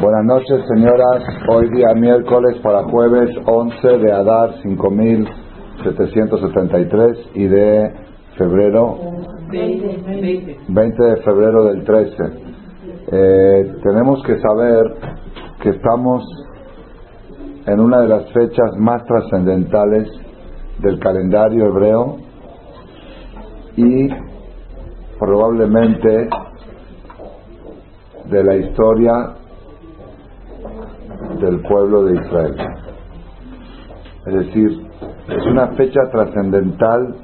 Buenas noches, señoras. Hoy día miércoles para jueves 11 de Adar 5773 y de febrero 20 de febrero del 13. Eh, tenemos que saber que estamos en una de las fechas más trascendentales del calendario hebreo y probablemente de la historia del pueblo de Israel. Es decir, es una fecha trascendental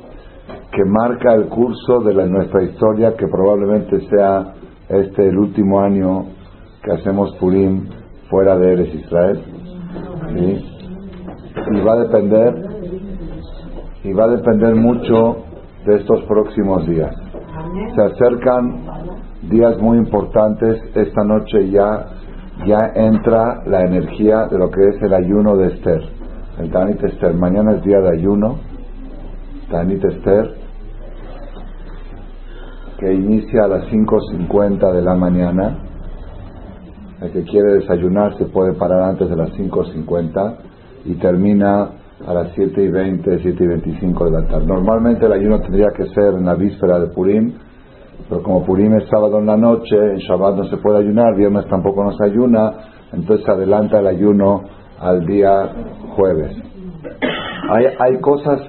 que marca el curso de la, nuestra historia que probablemente sea este el último año que hacemos Purim fuera de Eres Israel. Y va a depender y va a depender mucho de estos próximos días. Se acercan días muy importantes. Esta noche ya, ya entra la energía de lo que es el ayuno de Esther. El Tanit Esther. Mañana es día de ayuno. Tanit Esther. Que inicia a las 5.50 de la mañana. El que quiere desayunar se puede parar antes de las 5.50 y termina a las 7 y 20, 7 y 25 de la tarde. Normalmente el ayuno tendría que ser en la víspera de Purim, pero como Purim es sábado en la noche, en Shabbat no se puede ayunar, viernes tampoco nos ayuna, entonces adelanta el ayuno al día jueves. Hay, hay cosas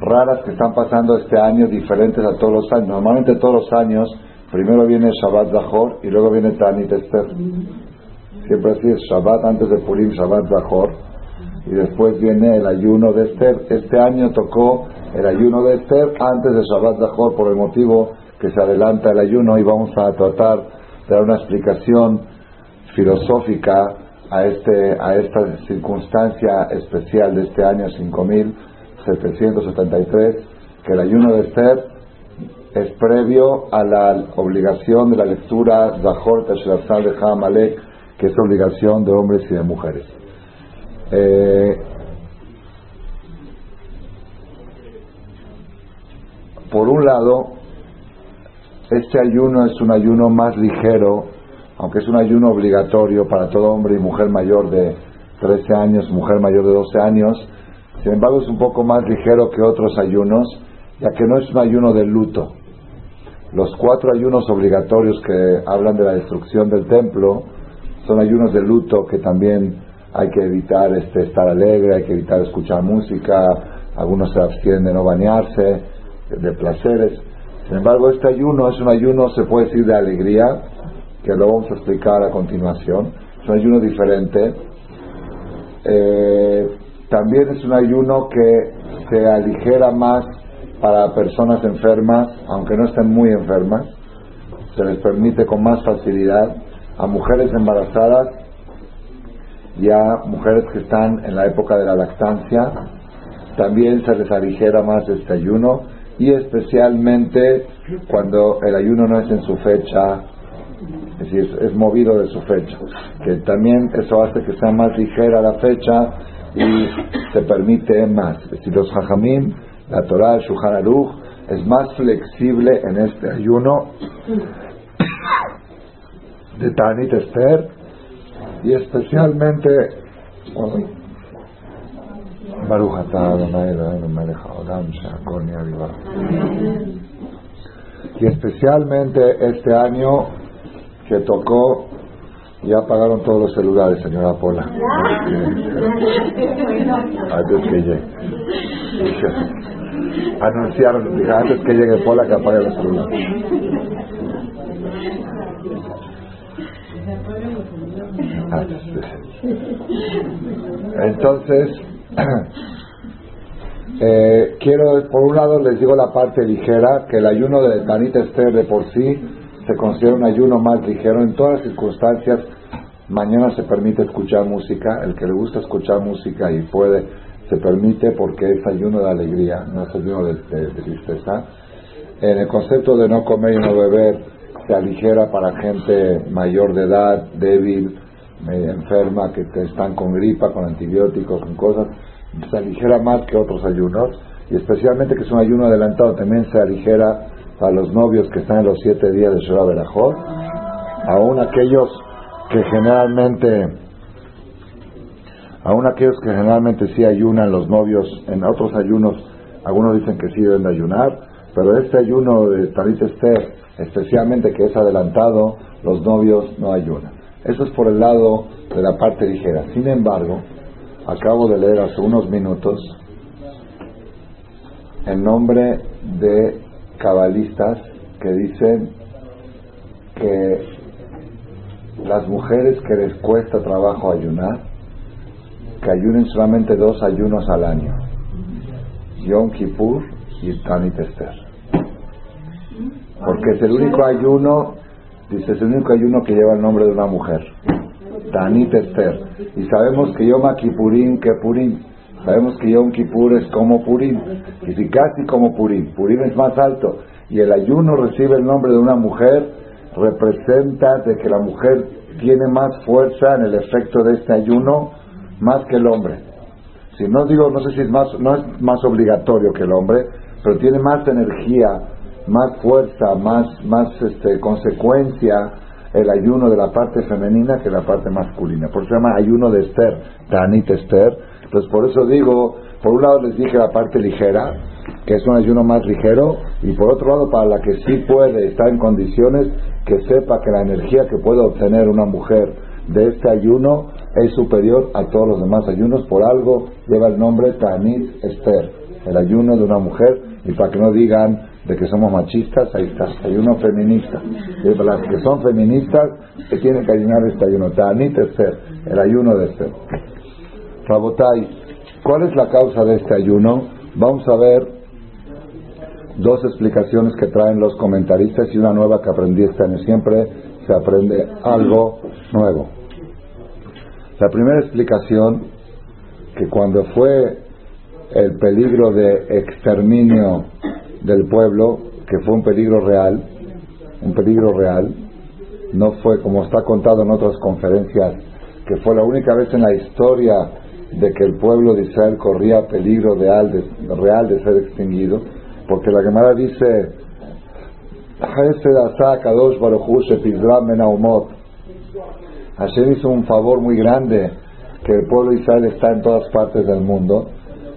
raras que están pasando este año, diferentes a todos los años. Normalmente todos los años, primero viene Shabbat Zahor y luego viene Tanit Esther. Siempre así es Shabbat antes de Purim, Shabbat Zahor y después viene el ayuno de Esther. Este año tocó el ayuno de Esther antes de Shabbat Zahor por el motivo que se adelanta el ayuno y vamos a tratar de dar una explicación filosófica a, este, a esta circunstancia especial de este año 5773, que el ayuno de Esther es previo a la obligación de la lectura Zahor Tashlazal de Hamalek, que es obligación de hombres y de mujeres. Eh, por un lado, este ayuno es un ayuno más ligero, aunque es un ayuno obligatorio para todo hombre y mujer mayor de 13 años, mujer mayor de 12 años, sin embargo es un poco más ligero que otros ayunos, ya que no es un ayuno de luto. Los cuatro ayunos obligatorios que hablan de la destrucción del templo son ayunos de luto que también hay que evitar este, estar alegre, hay que evitar escuchar música, algunos se abstienen de no bañarse, de placeres. Sin embargo, este ayuno es un ayuno, se puede decir, de alegría, que lo vamos a explicar a continuación. Es un ayuno diferente. Eh, también es un ayuno que se aligera más para personas enfermas, aunque no estén muy enfermas. Se les permite con más facilidad. A mujeres embarazadas ya mujeres que están en la época de la lactancia, también se les aligera más este ayuno y especialmente cuando el ayuno no es en su fecha, es movido de su fecha, que también eso hace que sea más ligera la fecha y se permite más. Es decir, los hajamim, la Torah, el Aruch, es más flexible en este ayuno de Tanit Esther y especialmente y especialmente este año que tocó ya apagaron todos los celulares señora Pola. Antes que llegue. Anunciaron antes que llegue Pola que apague los celulares. Entonces, eh, quiero, por un lado les digo la parte ligera, que el ayuno de Tanita Esther de por sí se considera un ayuno más ligero. En todas las circunstancias, mañana se permite escuchar música, el que le gusta escuchar música y puede, se permite porque es ayuno de alegría, no es ayuno de, de tristeza. En el concepto de no comer y no beber, se aligera para gente mayor de edad, débil, media enferma, que están con gripa, con antibióticos, con cosas, se aligera más que otros ayunos, y especialmente que es un ayuno adelantado, también se aligera para los novios que están en los siete días de Shura Berajot, aún aquellos que generalmente, aún aquellos que generalmente sí ayunan los novios, en otros ayunos, algunos dicen que sí deben de ayunar, pero este ayuno de Tarit Esther, especialmente que es adelantado, los novios no ayunan. Eso es por el lado de la parte ligera. Sin embargo, acabo de leer hace unos minutos el nombre de cabalistas que dicen que las mujeres que les cuesta trabajo ayunar, que ayunen solamente dos ayunos al año, Yom Kippur y Tanit Esther. Porque es el único ayuno, dice, es el único ayuno que lleva el nombre de una mujer, Tanit Esther. Y sabemos que Yom Kippurim, que Purim, sabemos que Yom Kippur es como Purim, y si casi como Purim, Purim es más alto, y el ayuno recibe el nombre de una mujer, representa de que la mujer tiene más fuerza en el efecto de este ayuno más que el hombre. Si no digo, no sé si es más, no es más obligatorio que el hombre, pero tiene más energía, más fuerza, más, más este, consecuencia el ayuno de la parte femenina que la parte masculina. Por eso se llama ayuno de Esther, Tanit Esther. Entonces por eso digo, por un lado les dije la parte ligera, que es un ayuno más ligero, y por otro lado para la que sí puede estar en condiciones, que sepa que la energía que puede obtener una mujer de este ayuno es superior a todos los demás ayunos, por algo lleva el nombre Tanit Esther, el ayuno de una mujer, y para que no digan de que somos machistas, ahí está, ayuno feminista. Y para las que son feministas, que tienen que ayunar este ayuno, Tanit Esther, el ayuno de Esther. Rabotai, ¿cuál es la causa de este ayuno? Vamos a ver dos explicaciones que traen los comentaristas y una nueva que aprendí este año. Siempre se aprende algo nuevo. La primera explicación, que cuando fue el peligro de exterminio del pueblo, que fue un peligro real, un peligro real, no fue como está contado en otras conferencias, que fue la única vez en la historia de que el pueblo de Israel corría peligro real de, real de ser extinguido, porque la Gemara dice, Hashem hizo un favor muy grande que el pueblo de Israel está en todas partes del mundo,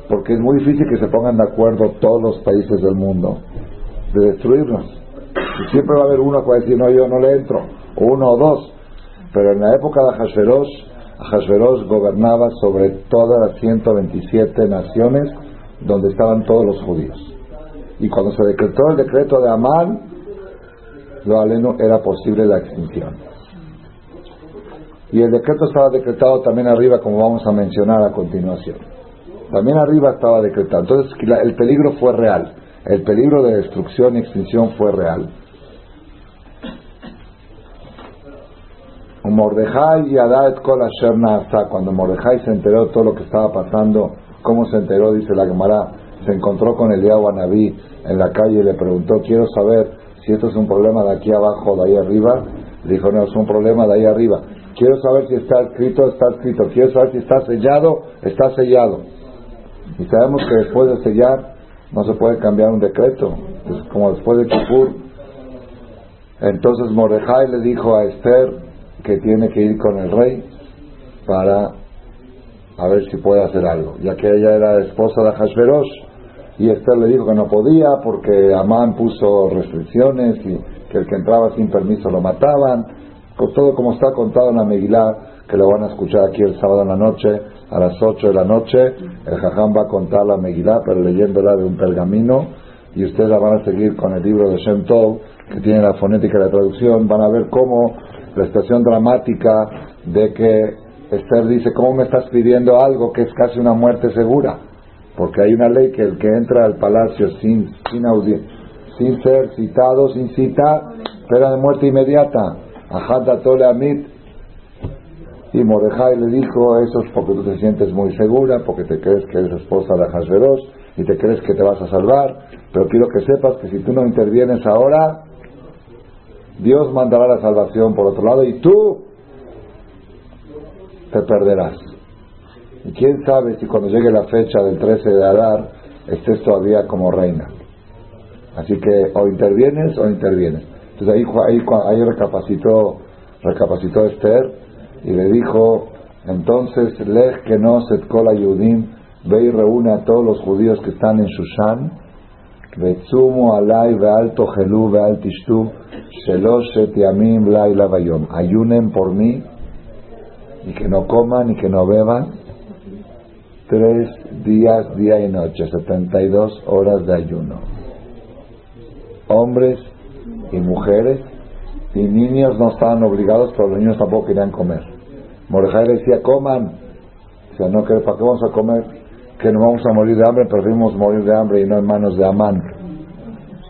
porque es muy difícil que se pongan de acuerdo todos los países del mundo de destruirnos. Siempre va a haber uno que va a decir, no, yo no le entro, o uno o dos. Pero en la época de Hashverosh, Hashverosh gobernaba sobre todas las 127 naciones donde estaban todos los judíos. Y cuando se decretó el decreto de Amán, lo aleno era posible la extinción. Y el decreto estaba decretado también arriba, como vamos a mencionar a continuación. También arriba estaba decretado. Entonces el peligro fue real. El peligro de destrucción y extinción fue real. Mordejai y cuando Mordejai se enteró de todo lo que estaba pasando, ¿cómo se enteró? Dice la Gemara, se encontró con el Yahweh Naví en la calle y le preguntó, quiero saber si esto es un problema de aquí abajo o de ahí arriba. Le dijo, no, es un problema de ahí arriba. Quiero saber si está escrito, está escrito. Quiero saber si está sellado, está sellado. Y sabemos que después de sellar no se puede cambiar un decreto. Es como después de Kipur. Entonces Mordejai le dijo a Esther que tiene que ir con el rey para a ver si puede hacer algo, ya que ella era esposa de Hashverosh y Esther le dijo que no podía porque Amán puso restricciones y que el que entraba sin permiso lo mataban, con todo como está contado en la Megilá, que lo van a escuchar aquí el sábado en la noche, a las 8 de la noche, el Jajam va a contar la Megilá, pero leyéndola de un pergamino, y ustedes la van a seguir con el libro de Shem Tov, que tiene la fonética y la traducción, van a ver cómo la estación dramática de que Esther dice, ¿cómo me estás pidiendo algo que es casi una muerte segura? Porque hay una ley que el que entra al palacio sin, sin, sin ser citado, sin cita, espera de muerte inmediata. Tole amit. Y Mordejai le dijo, eso es porque tú te sientes muy segura, porque te crees que eres esposa de Hasberos y te crees que te vas a salvar, pero quiero que sepas que si tú no intervienes ahora, Dios mandará la salvación por otro lado y tú te perderás. Y quién sabe si cuando llegue la fecha del 13 de Adar estés todavía como reina. Así que o intervienes o intervienes. Entonces ahí, ahí, ahí recapacitó recapacitó Esther y le dijo, entonces, lej que no setkola yudim, ve y reúne a todos los judíos que están en Shushan, vetzumu alay ve'al tohelu ve'al tishtu, sheloshet yamim laila vayom. Ayunen por mí y que no coman y que no beban tres días, día y noche, 72 horas de ayuno. Hombres y mujeres y niños no estaban obligados, pero los niños tampoco querían comer. Mordejai decía, coman. Dice, no, ¿para qué vamos a comer? Que no vamos a morir de hambre, preferimos morir de hambre y no en manos de Amán.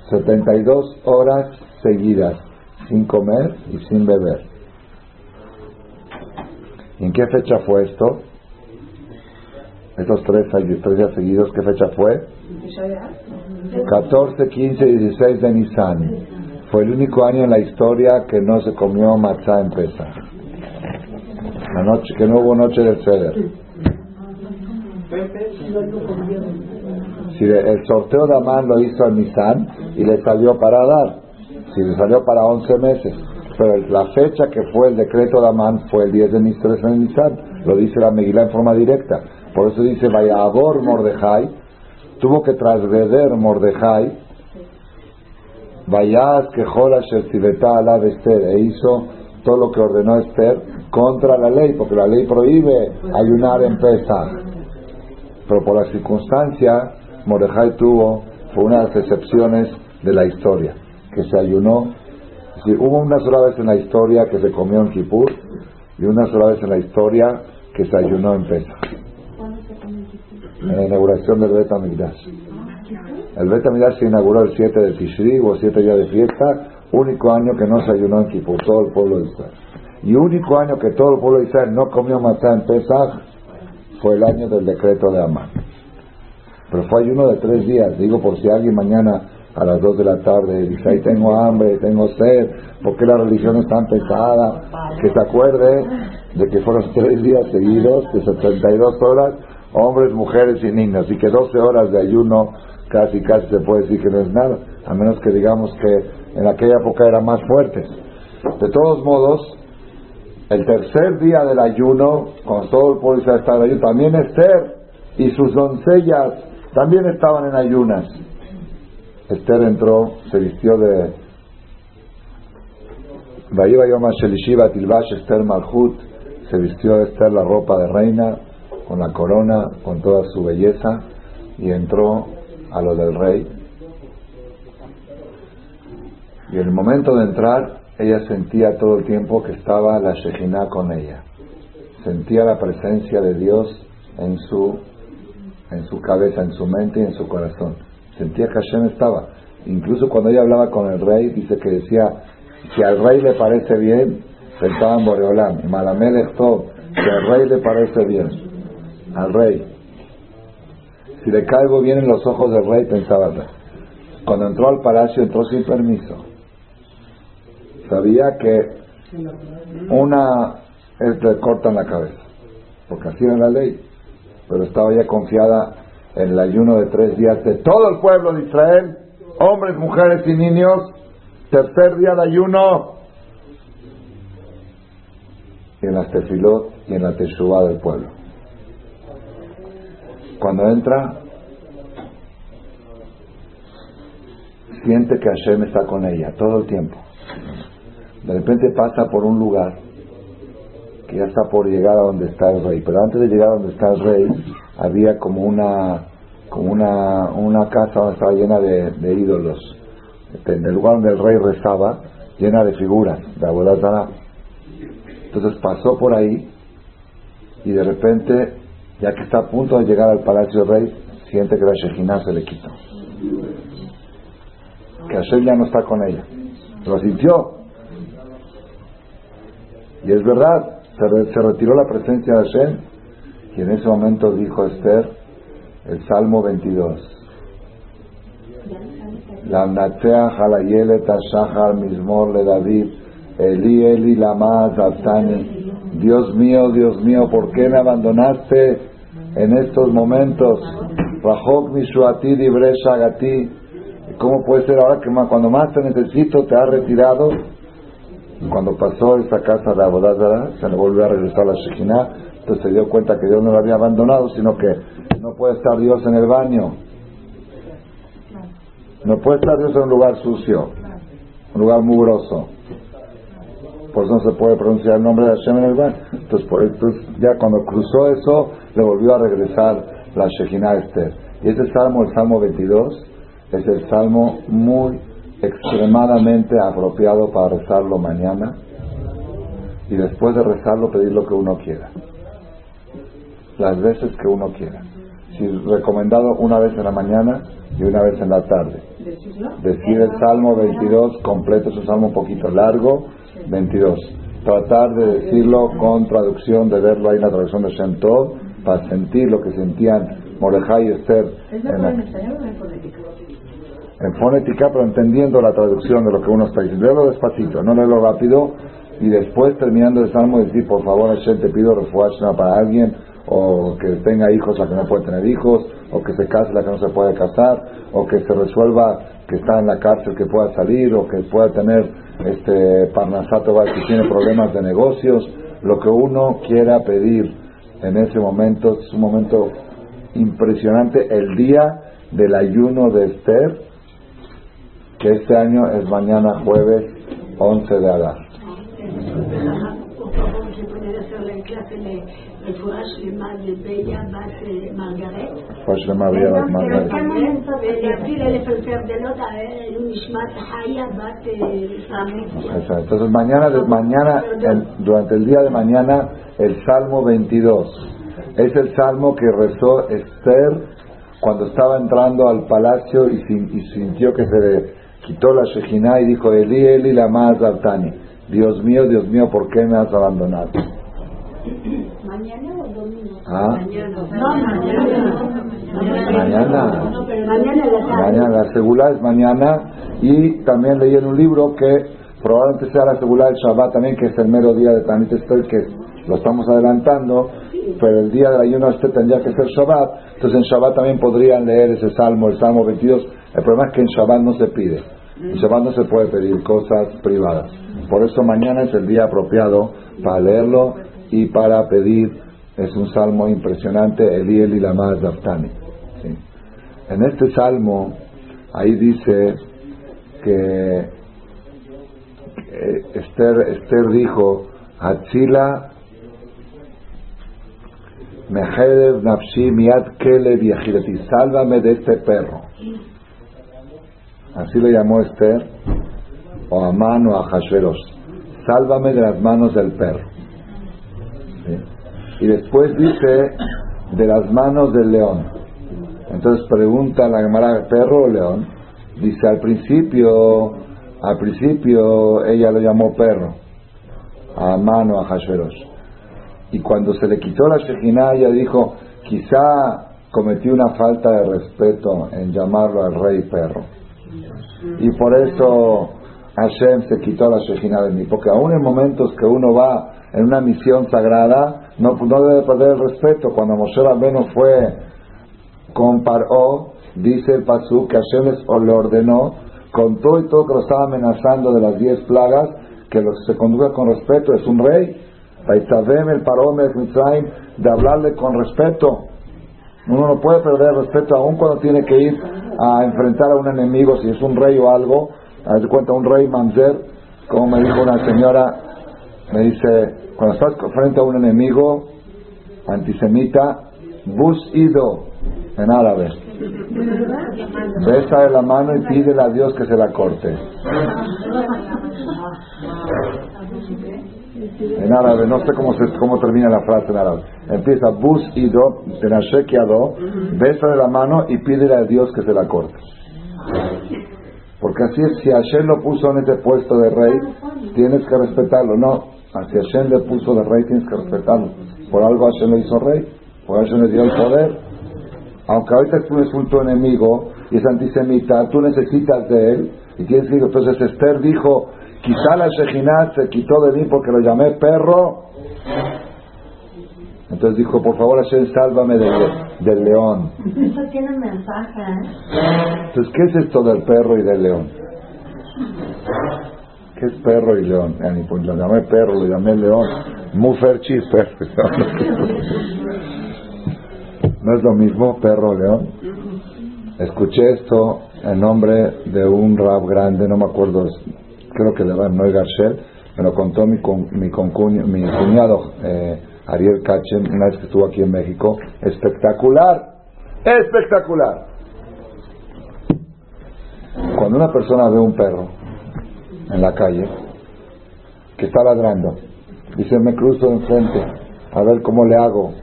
72 horas seguidas, sin comer y sin beber. ¿Y en qué fecha fue esto? Estos tres, tres días seguidos, ¿qué fecha fue? 14, 15 y 16 de Nisan. Fue el único año en la historia que no se comió matzá en Pesa. La noche, que no hubo noche de ceder. Si el sorteo de Amán lo hizo en Nisan y le salió para dar. Si le salió para 11 meses. Pero la fecha que fue el decreto de Amán fue el 10 de Nisan. Lo dice la Megilá en forma directa. Por eso dice, vaya Mordejai, tuvo que trasgreder Mordejai, vayas que Jola Shertibetá ala Esther, e hizo todo lo que ordenó Esther contra la ley, porque la ley prohíbe ayunar en Pesach. Pero por la circunstancia, Mordejai tuvo, fue una de las excepciones de la historia, que se ayunó. Hubo una sola vez en la historia que se comió en Kippur y una sola vez en la historia que se ayunó en Pesach en la inauguración del Bet Amigdash. El Bet Amigdash se inauguró el 7 de Tishri, o 7 días de fiesta, único año que no se ayunó en Kippur, todo el pueblo de Israel. Y único año que todo el pueblo de Israel no comió matzah en Pesach fue el año del decreto de Amán. Pero fue ayuno de tres días, digo por si alguien mañana a las 2 de la tarde dice, ahí tengo hambre, tengo sed, ¿por qué la religión es tan pesada? Que se acuerde de que fueron tres días seguidos de 72 horas hombres, mujeres y niños, y que 12 horas de ayuno casi casi se puede decir que no es nada, a menos que digamos que en aquella época eran más fuertes. De todos modos, el tercer día del ayuno, cuando todo el pueblo estaba en ayuno, también Esther y sus doncellas también estaban en ayunas. Esther entró, se vistió de Esther Malhut, se vistió de Esther la ropa de reina, con la corona, con toda su belleza, y entró a lo del rey. Y en el momento de entrar, ella sentía todo el tiempo que estaba la Shejina con ella. Sentía la presencia de Dios en su, en su cabeza, en su mente y en su corazón. Sentía que Hashem estaba. Incluso cuando ella hablaba con el rey, dice que decía, si al rey le parece bien, pensaba en Boreolam, Malamelech si al rey le parece bien al rey. Si le caigo bien en los ojos del rey, pensaba Cuando entró al palacio, entró sin permiso. Sabía que una es le cortan la cabeza, porque así era la ley. Pero estaba ya confiada en el ayuno de tres días de todo el pueblo de Israel, hombres, mujeres y niños. Tercer día de ayuno. En las tefilot y en la teshuva del pueblo. Cuando entra, siente que Hashem está con ella todo el tiempo. De repente pasa por un lugar que ya está por llegar a donde está el rey. Pero antes de llegar a donde está el rey, había como una, como una, una casa donde estaba llena de, ídolos. En el lugar donde el rey rezaba, llena de figuras, de abuela Entonces pasó por ahí y de repente ya que está a punto de llegar al palacio del rey, siente que la Shejina se le quitó. Que Hashem ya no está con ella. Lo sintió. Y es verdad, se, retiró la presencia de Hashem. Y en ese momento dijo Esther el Salmo 22. La Mismor le David, Eli Eli Lama Zaptani. Dios mío, Dios mío, ¿por qué me abandonaste en estos momentos? Rajok Mishuati Dibresha Gati. ¿Cómo puede ser ahora que cuando más te necesito te has retirado? Cuando pasó esa casa de Abodazara, se le volvió a regresar a la Shekinah, entonces se dio cuenta que Dios no lo había abandonado, sino que no puede estar Dios en el baño. No puede estar Dios en un lugar sucio, un lugar mugroso. Por eso no se puede pronunciar el nombre de Hashem en el baño. Entonces, por, entonces ya cuando cruzó eso, le volvió a regresar la Shekinah Esther. Y ese salmo, el salmo 22, es el salmo muy extremadamente apropiado para rezarlo mañana y después de rezarlo pedir lo que uno quiera. Las veces que uno quiera. Si recomendado una vez en la mañana y una vez en la tarde. Decir el Salmo 22 completo, es un salmo un poquito largo, 22. Tratar de decirlo con traducción, de verlo ahí en la traducción de Shem para sentir lo que sentían Mordejai y Esther. En, la, en fonética, pero entendiendo la traducción de lo que uno está diciendo. Léelo despacito, no léelo rápido. Y después, terminando el salmo, decir, por favor, Hashem, te pido refuerzo para alguien, o que tenga hijos la que no puede tener hijos, o que se case la que no se puede casar, o que se resuelva que está en la cárcel que pueda salir, o que pueda tener este Parnasato, que tiene problemas de negocios. Lo que uno quiera pedir en ese momento es un momento impresionante. El día del ayuno de Esther que este año es mañana jueves 11 de Adar. Entonces mañana, mañana durante el día de mañana, el Salmo 22 es el Salmo que rezó Esther cuando estaba entrando al palacio y, sintió que se le quitó la Shejina y dijo, Eli, Eli, la más. Dios mío, Dios mío, ¿por qué me has abandonado? ¿Mañana o domingo? ¿Ah? Mañana. No, mañana. Mañana. Mañana. Mañana, la segula es mañana. Y también leí en un libro que probablemente sea la segula del Shabbat también, que es el mero día de Tanit Estoy, que lo estamos adelantando, pero el día del ayuno este tendría que ser Shabbat. Entonces en Shabbat también podrían leer ese salmo, el Salmo 22 el problema es que en Shabbat no se pide. En Shabbat no se puede pedir cosas privadas. Por eso mañana es el día apropiado para leerlo y para pedir. Es un salmo impresionante, Eliel y la más Daftani. En este salmo, ahí dice que Esther, Esther dijo, Hatzila Mejedev Nafshi Miat Kelev Sálvame de este perro. Así le llamó Esther, o Amán o a. Sálvame de las manos del perro. Y después dice, de las manos del león. Entonces pregunta la Gemara, ¿perro o león? Dice, al principio, al principio ella lo llamó perro, a Amán o a Hashverosh. Y cuando se le quitó la Shejina, ella dijo, quizá cometí una falta de respeto en llamarlo al rey perro. Y por eso Hashem se quitó la Shejina de mí. Porque aún en momentos que uno va en una misión sagrada, no, debe perder el respeto. Cuando Moshe Rabbeinu fue con Paró, dice el Pasú que Hashem le ordenó, con todo y todo que lo estaba amenazando de las diez plagas, que lo, se conduzca con respeto, es un rey. el Paró de hablarle con respeto. Uno no puede perder el respeto aún cuando tiene que ir a enfrentar a un enemigo, si es un rey o algo, de cuenta un rey manzer, como me dijo una señora, me dice, cuando estás frente a un enemigo antisemita, bus ido, en árabe. Besa de la mano y pídele a Dios que se la corte. En árabe, no sé cómo, se, cómo termina la frase en árabe. Empieza bus ido, tenashekiado, besa de la mano y pídele a Dios que se la corte. Porque así es, si Hashem lo puso en ese puesto de rey, tienes que respetarlo. No, si Hashem le puso de rey, tienes que respetarlo. Por algo Hashem le hizo rey, por Hashem le dio el poder. Aunque ahorita tú eres un tu enemigo y es antisemita, tú necesitas de él y tienes que entonces Esther dijo, quizá la Shejinat se quitó de mí porque lo llamé perro. Entonces dijo, por favor Hashem, sálvame del, león. Eso tiene mensaje. Entonces, ¿qué es esto del perro y del león? ¿Qué es perro y león? Ni pues, lo llamé perro, lo llamé león. Muferchi perro. ¿No es lo mismo perro león? Escuché esto en nombre de un rap grande, no me acuerdo, creo que de Noé Garcel, me lo contó mi, mi, mi cuñado eh, Ariel Kachen una vez que estuvo aquí en México. Espectacular, espectacular. Cuando una persona ve un perro en la calle que está ladrando, dice, me cruzo enfrente, a ver cómo le hago,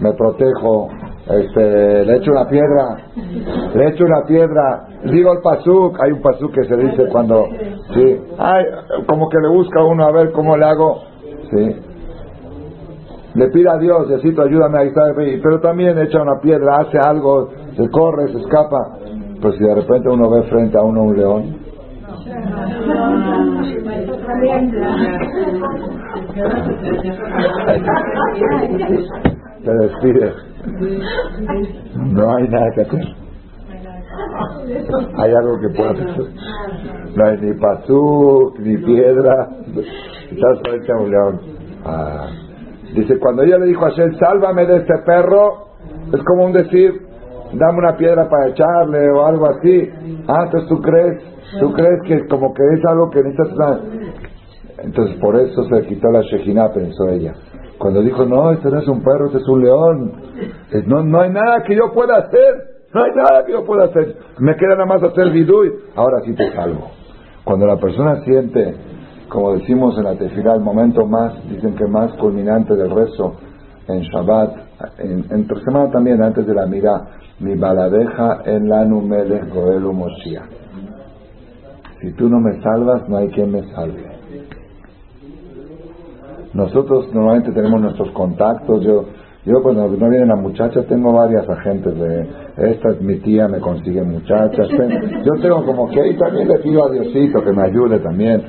me protejo, este, le echo una piedra, le echo una piedra, digo el pasuk, hay un pasuk que se dice cuando, sí, ay, como que le busca uno a ver cómo le hago, sí, le pide a Dios, necesito ayúdame a estar pero también echa una piedra, hace algo, se corre, se escapa, pues si de repente uno ve frente a uno un león, se despide. No hay nada que hacer. Hay algo que pueda hacer. No hay ni pasú, ni piedra. Estás frente a un león. Ah. Dice, cuando ella le dijo a Shel, sálvame de este perro, es como un decir, dame una piedra para echarle o algo así. Ah, entonces tú crees, tú crees que como que es algo que necesitas. Entonces por eso se quitó la Shejina, pensó ella. Cuando dijo, no, este no es un perro, este es un león. No, no hay nada que yo pueda hacer. No hay nada que yo pueda hacer. Me queda nada más hacer vidui. Ahora sí te salvo. Cuando la persona siente, como decimos en la tefila, el momento más, dicen que más culminante del rezo en Shabbat, en, entre semana también, antes de la mira, mi baladeja en la numelech goelu moshia. Si tú no me salvas, no hay quien me salve. Nosotros normalmente tenemos nuestros contactos. Yo, yo cuando no viene la muchacha tengo varias agentes de esta es mi tía, me consigue muchachas. Yo tengo como que ahí también le pido a Diosito que me ayude también.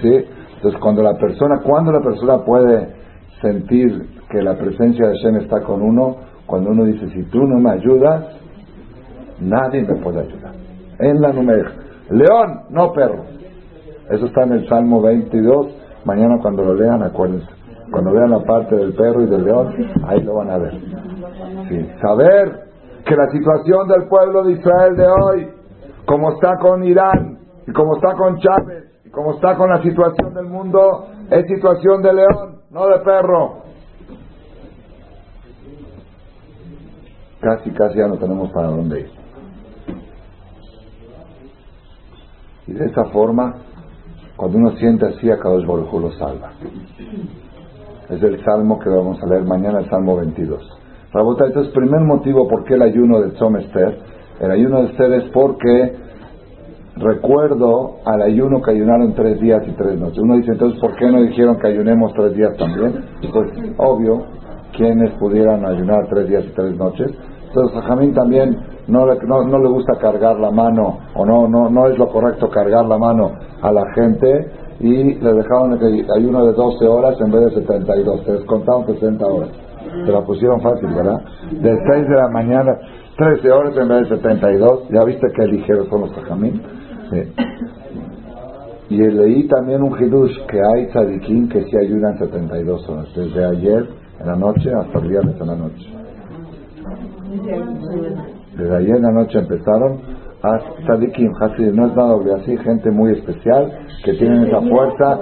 ¿sí? Entonces cuando la persona, cuando la persona puede sentir que la presencia de Shem está con uno, cuando uno dice si tú no me ayudas, nadie me puede ayudar. En la número. León, no perro. Eso está en el Salmo 22 Mañana cuando lo lean, acuérdense. Cuando vean la parte del perro y del león, ahí lo van a ver. Saber que la situación del pueblo de Israel de hoy, como está con Irán, y como está con Chávez, y como está con la situación del mundo, es situación de león, no de perro. Casi, casi ya no tenemos para dónde ir. Y de esa forma cuando uno siente así, a Kadosh Baruj lo salva. Es el salmo que vamos a leer mañana, el salmo 22. Rabota, entonces, primer motivo por qué el ayuno de Tzom Esther. El ayuno de Esther es porque recuerdo al ayuno que ayunaron tres días y tres noches. Uno dice, entonces, ¿por qué no dijeron que ayunemos tres días también? Pues, obvio, quienes pudieran ayunar tres días y tres noches. Entonces, a Jamín también no le, no, le gusta cargar la mano, o no, no, no es lo correcto cargar la mano a la gente, y le dejaron que hay uno de 12 horas en vez de 72, se descontaron 60 horas. Se la pusieron fácil, ¿verdad? De 6 de la mañana, 13 horas en vez de 72, ya viste qué ligeros son los tajamín. Sí. Y leí también un hidush que hay tzadikim que sí ayudan 72 horas, desde ayer en la noche hasta el viernes en la noche. Desde ayer en la noche empezaron Sadikim, no es nada así, gente muy especial que tienen esa fuerza,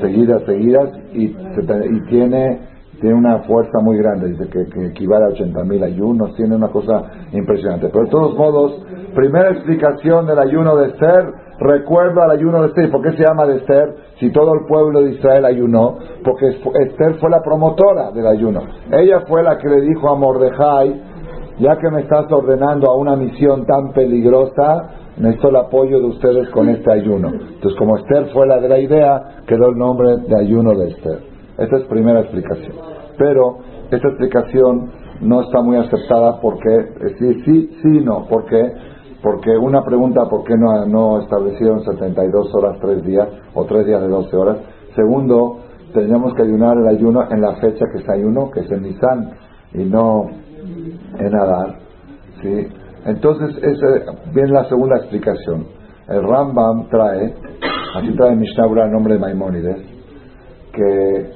seguidas, seguidas, y, y tiene, tiene una fuerza muy grande, dice que, equivale a 80 mil ayunos, tiene una cosa impresionante. Pero de todos modos, primera explicación del ayuno de Esther, recuerda al ayuno de Esther. ¿Por qué se llama de Esther? Si todo el pueblo de Israel ayunó, porque Esther fue la promotora del ayuno. Ella fue la que le dijo a Mordejai, ya que me estás ordenando a una misión tan peligrosa, necesito el apoyo de ustedes con este ayuno. Entonces, como Esther fue la de la idea, quedó el nombre de ayuno de Esther. Esta es primera explicación. Pero esta explicación no está muy aceptada porque, eh, sí, sí, sí, no. ¿Por qué? Porque una pregunta, ¿por qué no, no establecieron 72 horas, 3 días, o 3 días de 12 horas? Segundo, teníamos que ayunar el ayuno en la fecha que se ayunó, que es en Nisan, y no en Adar. ¿sí? Entonces, esa viene la segunda explicación. El Rambam trae así trae Mishnah el nombre de Maimónides, que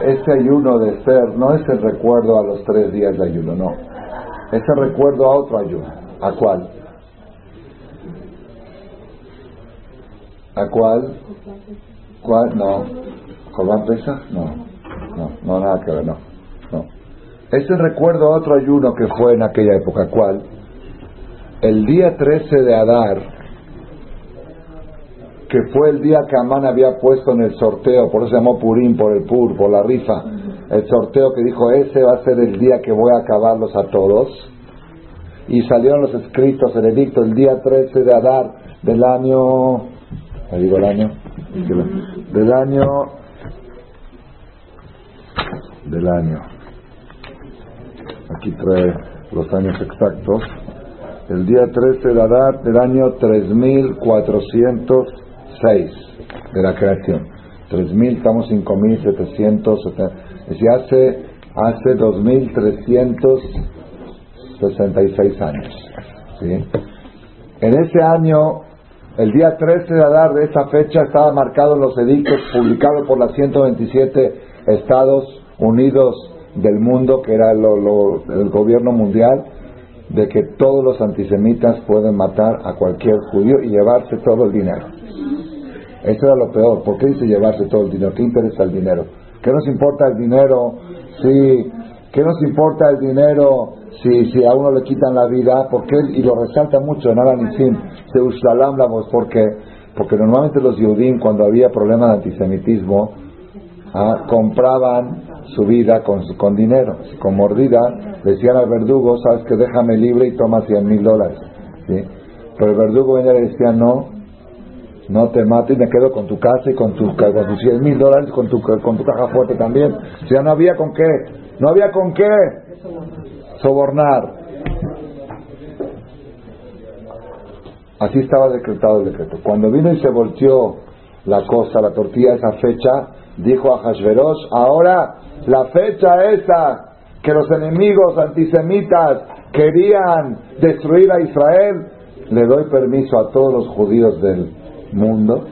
este ayuno de ser no es el recuerdo a los tres días de ayuno, no. Es el recuerdo a otro ayuno. ¿A cuál? ¿A cuál? ¿Cuál? No. ¿Corban? No. No, no, nada que ver, no. No. Es el recuerdo a otro ayuno que fue en aquella época. ¿Cuál? El día 13 de Adar, que fue el día que Amán había puesto en el sorteo, por eso se llamó Purim, por el Pur, por la rifa, el sorteo que dijo, ese va a ser el día que voy a acabarlos a todos. Y salieron los escritos, el edicto, el día 13 de Adar del año, ¿me digo el año? Del año, del año, aquí trae los años exactos, el día 13 de Adar del año 3406 de la creación. 3000, estamos 5770. Es decir, hace, hace 2366 años. ¿sí? En ese año, el día 13 de Adar de esa fecha estaba marcado en los edictos publicados por las 127 Estados Unidos del mundo, que era lo, el gobierno mundial, de que todos los antisemitas pueden matar a cualquier judío y llevarse todo el dinero. Eso era lo peor. ¿Por qué dice llevarse todo el dinero? ¿Qué interesa el dinero? ¿Qué nos importa el dinero? Sí. ¿Qué nos importa el dinero si, si a uno le quitan la vida? Porque y lo resalta mucho en Alanisim, se Ushalam la voz, porque porque normalmente los judíos cuando había problemas de antisemitismo ah, compraban su vida con, con dinero, con mordida, decían al verdugo, sabes que déjame libre y toma 100 mil dólares. ¿sí? Pero el verdugo venía y decía, no, no te mato y me quedo con tu casa y con, tu, con tus 100 mil dólares, con tu, con tu caja fuerte también. O sea, no había con qué, no había con qué sobornar. Así estaba decretado el decreto. Cuando vino y se volteó la cosa, la tortilla, esa fecha, dijo a Hashverosh, ahora la fecha esa que los enemigos antisemitas querían destruir a Israel, le doy permiso a todos los judíos del mundo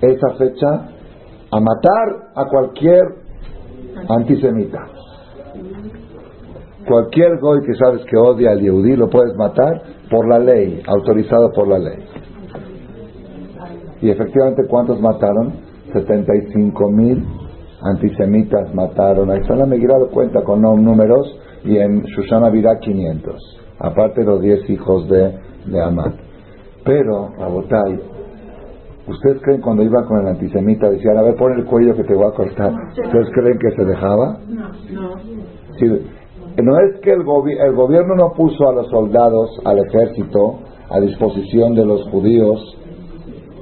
esa fecha a matar a cualquier antisemita. Cualquier goy que sabes que odia al yehudí lo puedes matar por la ley, autorizado por la ley. Y efectivamente, ¿cuántos mataron? 75 mil antisemitas mataron. Ahí está la Megira lo cuenta con números y en Shushana Virá 500. Aparte los 10 hijos de, de Amán. Pero, Abotay, ¿ustedes creen cuando iba con el antisemita decían, a ver, pon el cuello que te voy a cortar? ¿Ustedes creen que se dejaba? No, no. no es que el, el gobierno no puso a los soldados, al ejército, a disposición de los judíos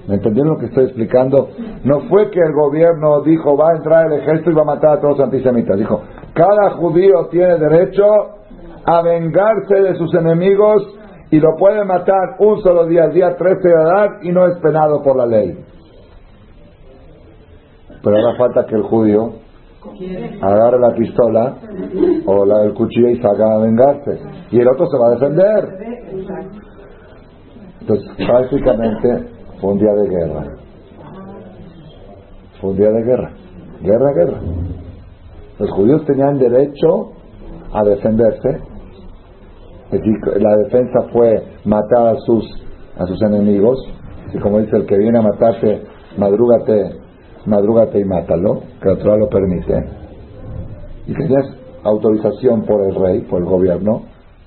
¿Me entendieron lo que estoy explicando? No fue que el gobierno dijo va a entrar el ejército y va a matar a todos los antisemitas. Dijo, cada judío tiene derecho a vengarse de sus enemigos y lo puede matar un solo día, el día 13 de edad, y no es penado por la ley. Pero ahora falta que el judío agarre la pistola o la, el cuchillo y salga a vengarse. Y el otro se va a defender. Entonces, prácticamente fue un día de guerra. Fue un día de guerra. Guerra, guerra. Los judíos tenían derecho a defenderse. La defensa fue matar a sus, enemigos. Y como dice el que viene a matarte, madrúgate, madrúgate y mátalo, que el otro lo permite. Y tenías autorización por el rey, por el gobierno,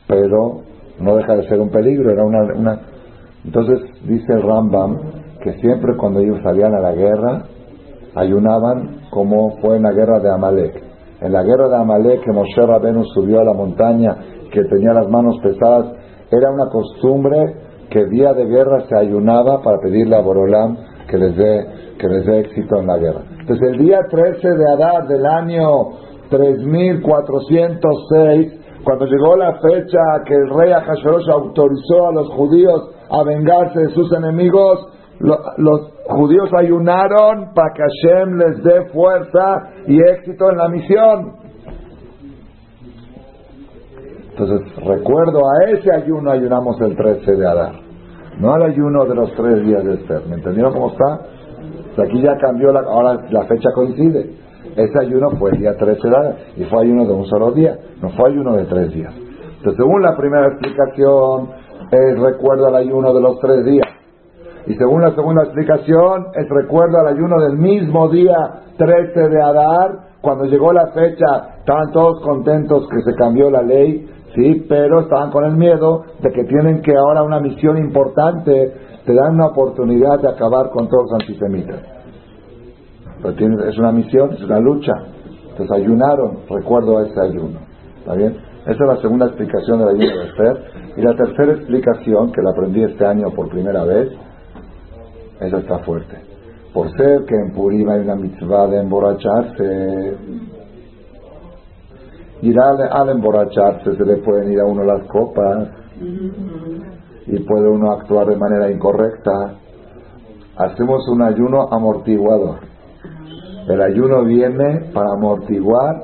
pero no deja de ser un peligro, era una entonces dice el Rambam que siempre cuando ellos salían a la guerra, ayunaban como fue en la guerra de Amalek. En la guerra de Amalek, que Moshe Rabenu subió a la montaña, que tenía las manos pesadas, era una costumbre que día de guerra se ayunaba para pedirle a Borolam que les dé, que les dé éxito en la guerra. Entonces el día 13 de Adar del año 3406, cuando llegó la fecha que el rey Ahasuerus autorizó a los judíos a vengarse de sus enemigos, los judíos ayunaron para que Hashem les dé fuerza y éxito en la misión. Entonces, recuerdo a ese ayuno ayunamos el 13 de Adar. no al ayuno de los tres días de Esther. ¿Me entendieron cómo está? aquí ya cambió, la, ahora la fecha coincide. Ese ayuno fue el día 13 de y fue ayuno de un solo día, no fue ayuno de tres días. Entonces, según la primera explicación, es recuerdo al ayuno de los tres días. Y según la segunda explicación, es recuerdo al ayuno del mismo día 13 de Adar, cuando llegó la fecha, estaban todos contentos que se cambió la ley, sí, pero estaban con el miedo de que tienen que ahora una misión importante, te dan una oportunidad de acabar con todos los antisemitas. Pero es una misión, es una lucha. Entonces ayunaron, recuerdo a ese ayuno. ¿Está bien? Esa es la segunda explicación del ayuno de Esther. Y la tercera explicación, que la aprendí este año por primera vez, esa está fuerte. Por ser que en Purim hay una mitzvah de emborracharse, y al, emborracharse se le pueden ir a uno las copas y puede uno actuar de manera incorrecta. Hacemos un ayuno amortiguador. El ayuno viene para amortiguar,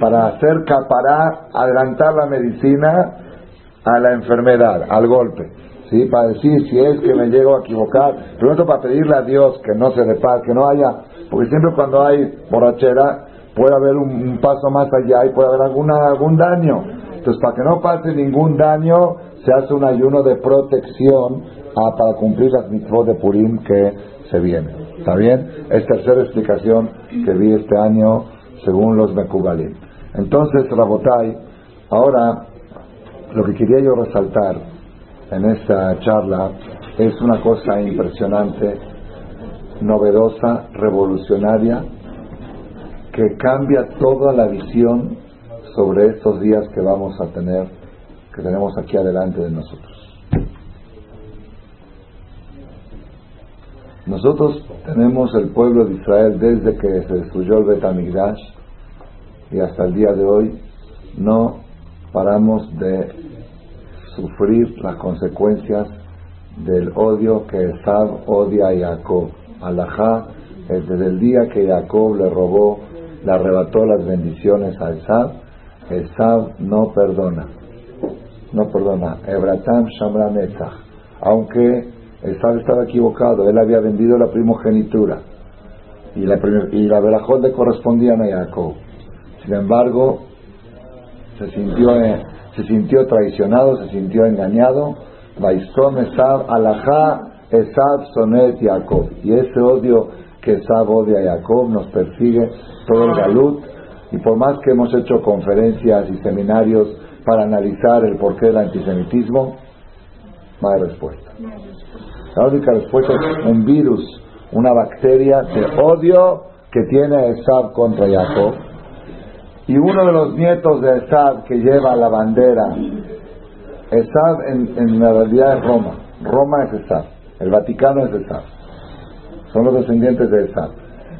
para hacer caparar, adelantar la medicina a la enfermedad, al golpe. ¿sí? Para decir si es que me llego a equivocar, primero para pedirle a Dios que no se le que no haya, porque siempre cuando hay borrachera puede haber un, paso más allá y puede haber alguna, algún daño. Entonces, para que no pase ningún daño, se hace un ayuno de protección ah, para cumplir las mitzvot de Purim que se vienen. ¿Está bien? Es tercera explicación que vi este año según los Mekubalim. Entonces, Rabotai, ahora lo que quería yo resaltar en esta charla es una cosa impresionante, novedosa, revolucionaria, que cambia toda la visión sobre estos días que vamos a tener, que tenemos aquí adelante de nosotros. Nosotros tenemos el pueblo de Israel desde que se destruyó el Betamigdash y hasta el día de hoy no paramos de sufrir las consecuencias del odio que Esab odia a Jacob. Alajá, desde el día que Jacob le robó, le arrebató las bendiciones a Esab, Esab no perdona. No perdona. Ebratam Shamra Aunque Esab estaba equivocado, él había vendido la primogenitura y la, y la le correspondían a Jacob. Sin embargo, se sintió en, se sintió traicionado, se sintió engañado. Baistom Esab, Alajá, Esab, Sonet, Jacob. Y ese odio que Esab odia a Jacob nos persigue todo el galut. Y por más que hemos hecho conferencias y seminarios para analizar el porqué del antisemitismo, no hay respuesta. La única respuesta es un virus, una bacteria de odio que tiene Esab contra Jacob y uno de los nietos de Esad que lleva la bandera, Esad en, la realidad es Roma. Roma es Esad. El Vaticano es Esad. Son los descendientes de Esad.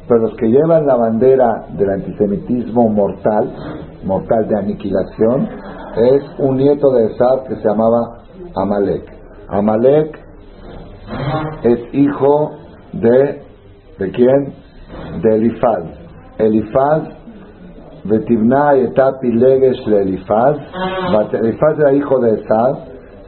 Pero los que llevan la bandera del antisemitismo mortal, mortal de aniquilación, es un nieto de Esad que se llamaba Amalek. Amalek es hijo de, ¿de quién? De Elifaz. Elifaz Betibna y Etapi Legesh le Elifaz. Era hijo de Esad.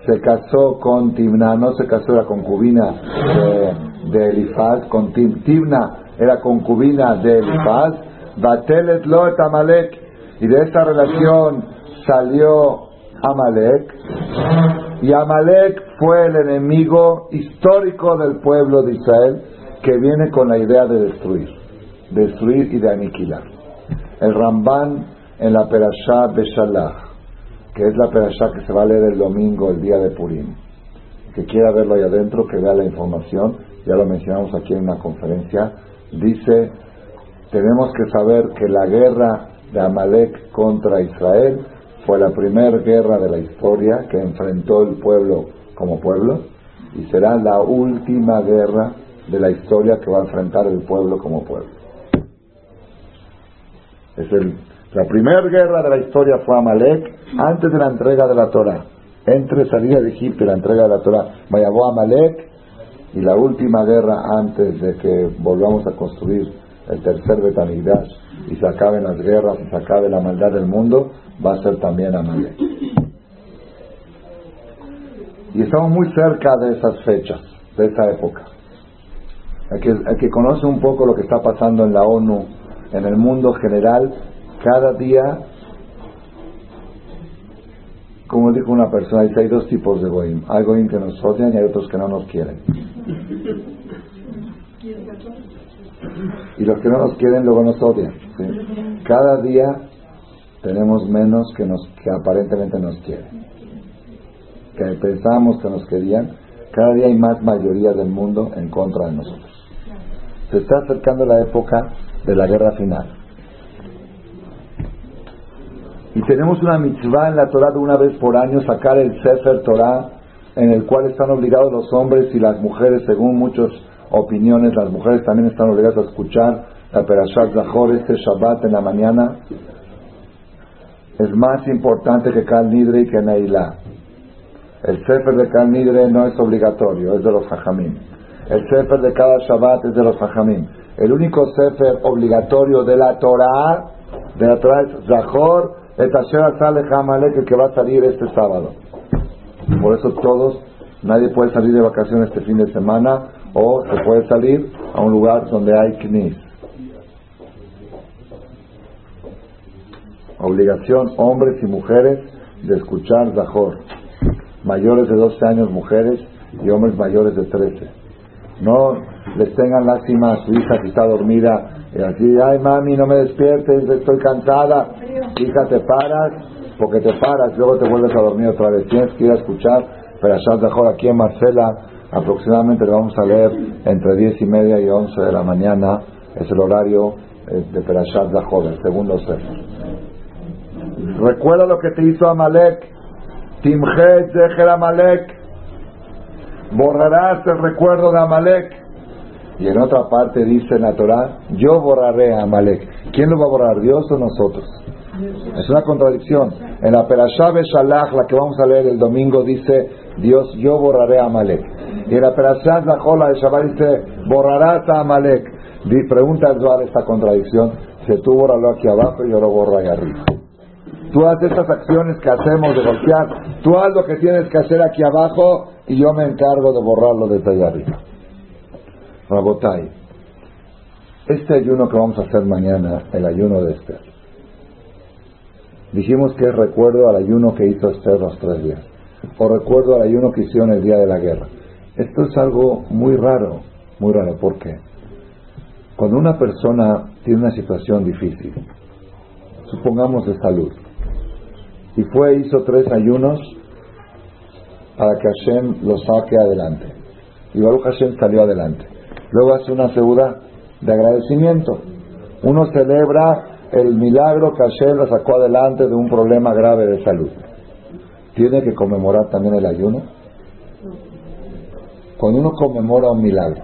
Se casó con Timna, no se casó, era concubina de, de Elifaz. Con Timna era concubina de Elifaz. Batelet lo et Amalek. Y de esta relación salió Amalek. Y Amalek fue el enemigo histórico del pueblo de Israel que viene con la idea de destruir, destruir y de aniquilar el Ramban en la Perashá Beshalach, que es la Perashá que se va a leer el domingo, el día de Purim. Que quiera verlo ahí adentro, que vea la información, ya lo mencionamos aquí en una conferencia, dice, tenemos que saber que la guerra de Amalek contra Israel fue la primera guerra de la historia que enfrentó el pueblo como pueblo y será la última guerra de la historia que va a enfrentar el pueblo como pueblo. Es el, la primera guerra de la historia fue Amalek antes de la entrega de la Torah. Entre salida de Egipto y la entrega de la Torah, Vayabó Amalek y la última guerra antes de que volvamos a construir el tercer Betamigdash y se acaben las guerras y se acabe la maldad del mundo, va a ser también Amalek. Y estamos muy cerca de esas fechas, de esa época. El que, el que conoce un poco lo que está pasando en la ONU, en el mundo general, cada día, como dijo una persona, dice, hay dos tipos de goim. Hay goim que nos odian y hay otros que no nos quieren. Y los que no nos quieren luego nos odian. Cada día tenemos menos que, nos, que aparentemente nos quieren. Que pensábamos que nos querían, cada día hay más mayoría del mundo en contra de nosotros. Se está acercando la época de la guerra final. Y tenemos una mitzvah en la Torah de una vez por año sacar el Sefer Torah en el cual están obligados los hombres y las mujeres, según muchas opiniones, las mujeres también están obligadas a escuchar la Perashat Zahor este Shabbat en la mañana. Es más importante que Kal Nidre y que Neilá. El Sefer de Kal Nidre no es obligatorio, es de los Hajamim. El Sefer de cada Shabbat es de los Hajamim. El único Sefer obligatorio de la Torah, de la Torah es Zahor, et Asher Hamalek, el que va a salir este sábado. Por eso todos, nadie puede salir de vacaciones este fin de semana o se puede salir a un lugar donde hay knis. Obligación, hombres y mujeres, de escuchar Zahor. Mayores de 12 años, mujeres y hombres mayores de 13. No les tengan lástima a su hija que está dormida y así, ay mami, no me despiertes, estoy cansada. Hija, te paras, porque te paras, luego te vuelves a dormir otra vez. Tienes que ir a escuchar Perashat Zahor aquí en Marcela. Aproximadamente le vamos a leer entre 10 y media y 11 de la mañana. Es el horario eh, de Perashat el segundo Sefer. Recuerda lo que te hizo Amalek. Timjet Zeher Amalek. Borrarás el recuerdo de Amalek. Y en otra parte dice en la Torah, yo borraré a Amalek. ¿Quién lo va a borrar, Dios o nosotros? Es una contradicción. En la Perashá Shalach, la que vamos a leer el domingo, dice, Dios, yo borraré a Amalek. Y en la Perashá Zahola de Shabbat dice, borrarás a Amalek. Pregunta el Zohar esta contradicción. Si tú borralo aquí abajo, yo lo borro ahí arriba. Tú haz estas acciones que hacemos de golpear. Tú haz lo que tienes que hacer aquí abajo y yo me encargo de borrarlo desde allá arriba. Rabotai, este ayuno que vamos a hacer mañana, el ayuno de Esther, dijimos que es recuerdo al ayuno que hizo Esther los tres días, o recuerdo al ayuno que hicieron el día de la guerra. Esto es algo muy raro, muy raro. ¿Por qué? Cuando una persona tiene una situación difícil, supongamos de salud, y fue hizo tres ayunos para que Hashem lo saque adelante. Y Baruch Hashem salió adelante. Luego hace una segura de agradecimiento. Uno celebra el milagro que Hashem lo sacó adelante de un problema grave de salud. ¿Tiene que conmemorar también el ayuno? Cuando uno conmemora un milagro,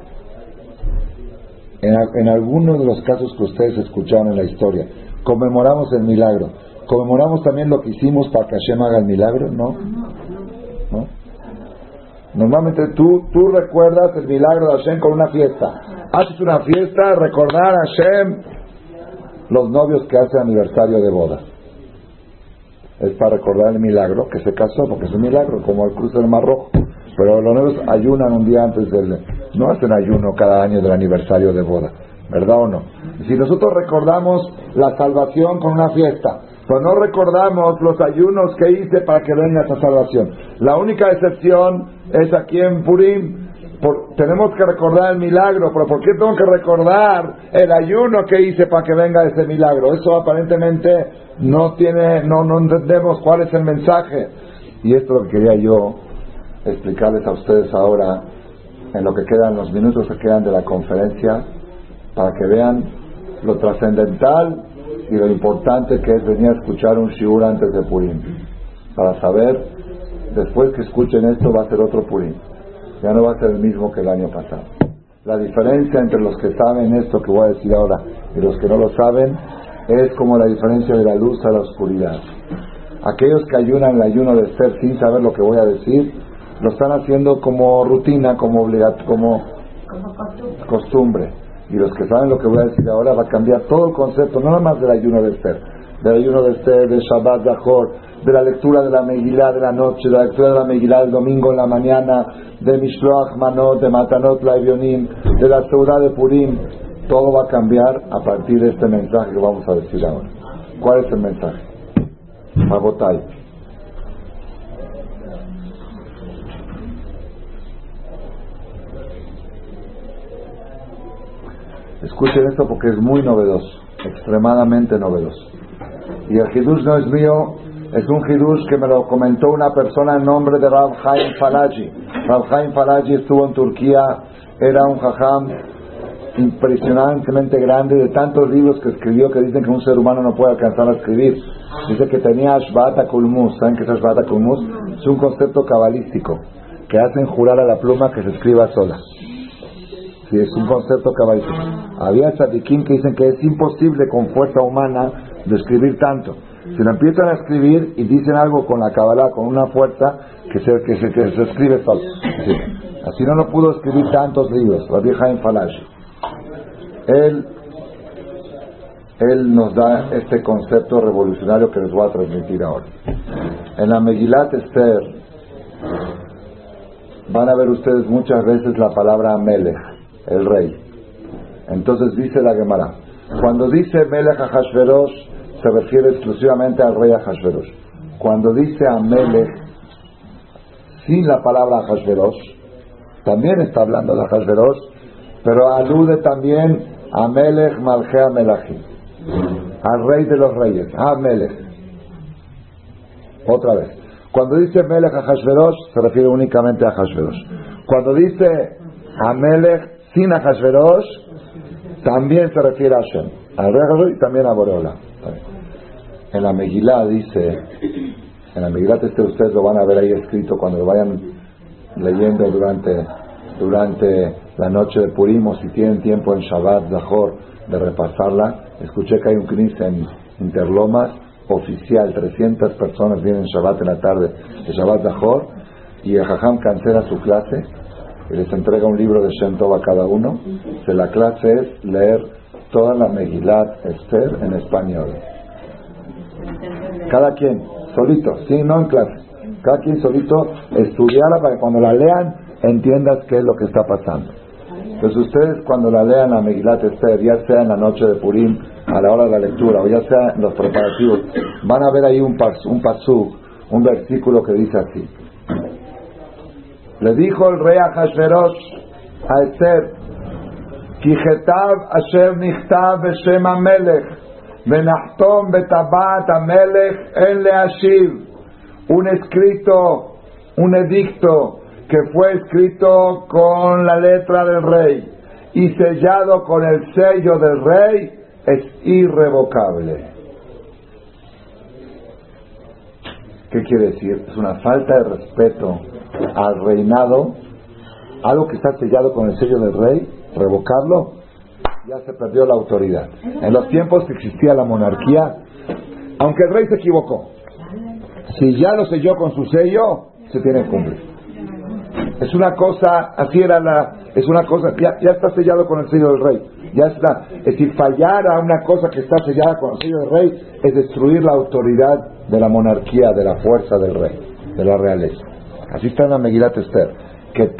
en algunos de los casos que ustedes escucharon en la historia, conmemoramos el milagro. ¿Conmemoramos también lo que hicimos para que Hashem haga el milagro? No. ¿No? Normalmente tú, tú recuerdas el milagro de Hashem con una fiesta. Haces una fiesta, recordar a Hashem los novios que hacen aniversario de boda. Es para recordar el milagro que se casó, porque es un milagro, como el cruce del Mar Rojo. Pero los novios ayunan un día antes del... No hacen ayuno cada año del aniversario de boda, ¿verdad o no? Si nosotros recordamos la salvación con una fiesta, pero no recordamos los ayunos que hice para que venga esa salvación. La única excepción es aquí en Purim. Tenemos que recordar el milagro, pero ¿por qué tengo que recordar el ayuno que hice para que venga ese milagro? Eso aparentemente no tiene, no, no entendemos cuál es el mensaje. Y esto es lo que quería yo explicarles a ustedes ahora, en lo que quedan, los minutos que quedan de la conferencia, para que vean lo trascendental y lo importante que es venir a escuchar un shiur antes de Purim. Para saber, después que escuchen esto, va a ser otro Purim. Ya no va a ser el mismo que el año pasado. La diferencia entre los que saben esto que voy a decir ahora y los que no lo saben es como la diferencia de la luz a la oscuridad. Aquellos que ayunan el ayuno de ser sin saber lo que voy a decir, lo están haciendo como rutina, como obligat como Como costumbre. Y los que saben lo que voy a decir ahora va a cambiar todo el concepto, no nada más del ayuno de ser, del ayuno de Esther, de Shabbat, de de la lectura de la Megilá de la noche, de la lectura de la Megilá del domingo en la mañana, de Mishloach Manot, de Matanot Laivionim, de la ciudad de Purim, todo va a cambiar a partir de este mensaje que vamos a decir ahora. ¿Cuál es el mensaje? Rabotai. Escuchen esto porque es muy novedoso, extremadamente novedoso. Y el hidush no es mío, es un hidush que me lo comentó una persona en nombre de Rav Haim Falaji. Rav Haim Falaji estuvo en Turquía, era un jajam impresionantemente grande de tantos libros que escribió que dicen que un ser humano no puede alcanzar a escribir. Dice que tenía Ashbata Kulmus. ¿Saben qué es Ashbata Kulmus? Es un concepto cabalístico que hacen jurar a la pluma que se escriba sola. Sí, es un concepto cabalístico. Había tzadikim que dicen que es imposible con fuerza humana describir tanto. Si lo empiezan a escribir y dicen algo con la cabalá, con una fuerza, que se, que se, escribe solo. Así no lo pudo escribir tantos libros, la vieja en. Él, él nos da este concepto revolucionario que les voy a transmitir ahora. En la Megilat Esther van a ver ustedes muchas veces la palabra Melech, el rey. Entonces dice la Gemara, cuando dice Melech Hashverosh, se refiere exclusivamente al rey Hashverosh. Cuando dice a Melech, sin la palabra Hashverosh, también está hablando de Hashverosh, pero alude también a Melech Malchea Melachim, al rey de los reyes, a Melech. Otra vez. Cuando dice Melech a se refiere únicamente a Hashverosh. Cuando dice a Melech sin Hashverosh, también se refiere a Hashem, al rey y también a Boreola. En la Megilá dice, en la Megilá este ustedes lo van a ver ahí escrito cuando lo vayan leyendo durante, durante la noche de Purim o si tienen tiempo en Shabbat Zahor de repasarla. Escuché que hay un knis en Interlomas oficial, 300 personas vienen Shabbat en la tarde de Shabbat Zahor y el Jajam cancela su clase y les entrega un libro de Shem a cada uno. De la clase es leer toda la Megilat Esther en español. Cada quien, solito, sí, no en clase. Cada quien solito estudiarla para que cuando la lean entiendas qué es lo que está pasando. Entonces ustedes cuando la lean la Megilat Esther, ya sea en la noche de Purim, a la hora de la lectura, o ya sea en los preparativos, van a ver ahí un, pas, un pasú, un versículo que dice así. Le dijo el rey a Hashverosh a Esther, Kijetav Asher Nichtav Beshem Amelech, Benachtom Betabat Amelech En Leashiv, un escrito, un edicto que fue escrito con la letra del rey y sellado con el sello del rey es irrevocable. ¿Qué quiere decir? Es una falta de respeto al reinado, algo que está sellado con el sello del rey, revocarlo, ya se perdió la autoridad. En los tiempos que existía la monarquía, aunque el rey se equivocó, si ya lo selló con su sello, se tiene que cumplir. Es una cosa, así era la, es una cosa, ya, ya está sellado con el sello del rey. Ya está. Es decir, fallar a una cosa que está sellada con el sello del rey es destruir la autoridad de la monarquía, de la fuerza del rey, de la realeza. Así está en la Megilat Esther. Que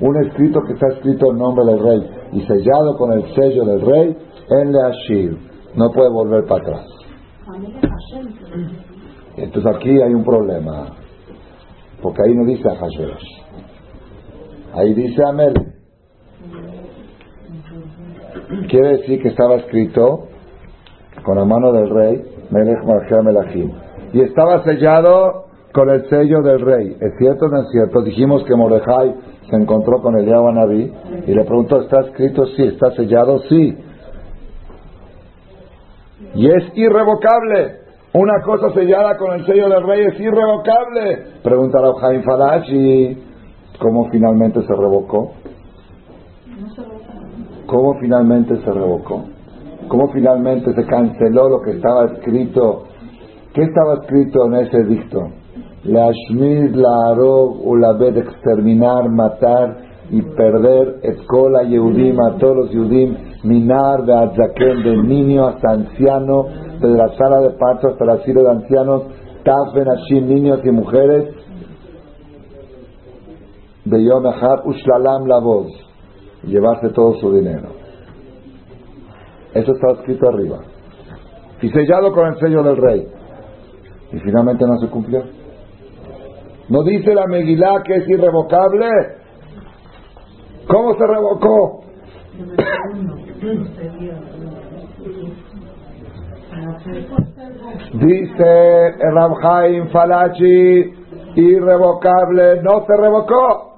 un escrito que está escrito en nombre del rey y sellado con el sello del rey, en Leashir. No puede volver para atrás. Entonces aquí hay un problema. Porque ahí no dice a Hashverosh. Ahí dice Amel. Quiere decir que estaba escrito con la mano del rey, Melech Marjea Melachim. Y estaba sellado con el sello del rey. ¿Es cierto o no es cierto? Dijimos que Mordejai se encontró con el Naví y le preguntó, ¿está escrito? Sí. ¿Está sellado? Sí. Y es irrevocable. Una cosa sellada con el sello del rey es irrevocable. Preguntará Jaime Falachi, ¿cómo finalmente se revocó? ¿Cómo finalmente se revocó? ¿Cómo finalmente se canceló lo que estaba escrito? ¿Qué estaba escrito en ese dicto? La Shmid, la Arog, Ulabed, exterminar, matar y perder, Escola, Yehudim, a todos los Yehudim, Minar de Adzaken, de niño hasta anciano, desde la sala de parto hasta el asilo de ancianos, Taf Ben niños y mujeres, de Yom Ushlalam la voz, llevarse todo su dinero. Eso está escrito arriba. Y sellado con el sello del rey. Y finalmente no se cumplió. ¿No dice la Megilá que es irrevocable? ¿Cómo se revocó? Dice Rabhaim Falachi, irrevocable, no se revocó.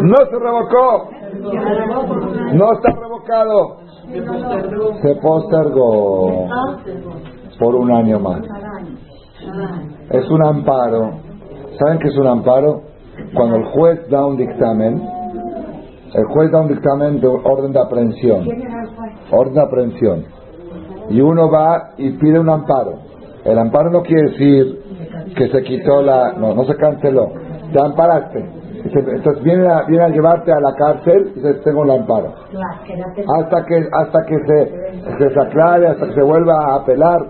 No se revocó. No está revocado. Se postergó por un año más. Es un amparo. ¿Saben qué es un amparo? Cuando el juez da un dictamen, el juez da un dictamen de orden de aprehensión. Orden de aprehensión. Y uno va y pide un amparo. El amparo no quiere decir que se quitó la... No, no se canceló. Te amparaste entonces viene a, viene a llevarte a la cárcel y se tengo un amparo. Hasta que, hasta que se, se aclare, hasta que se vuelva a apelar,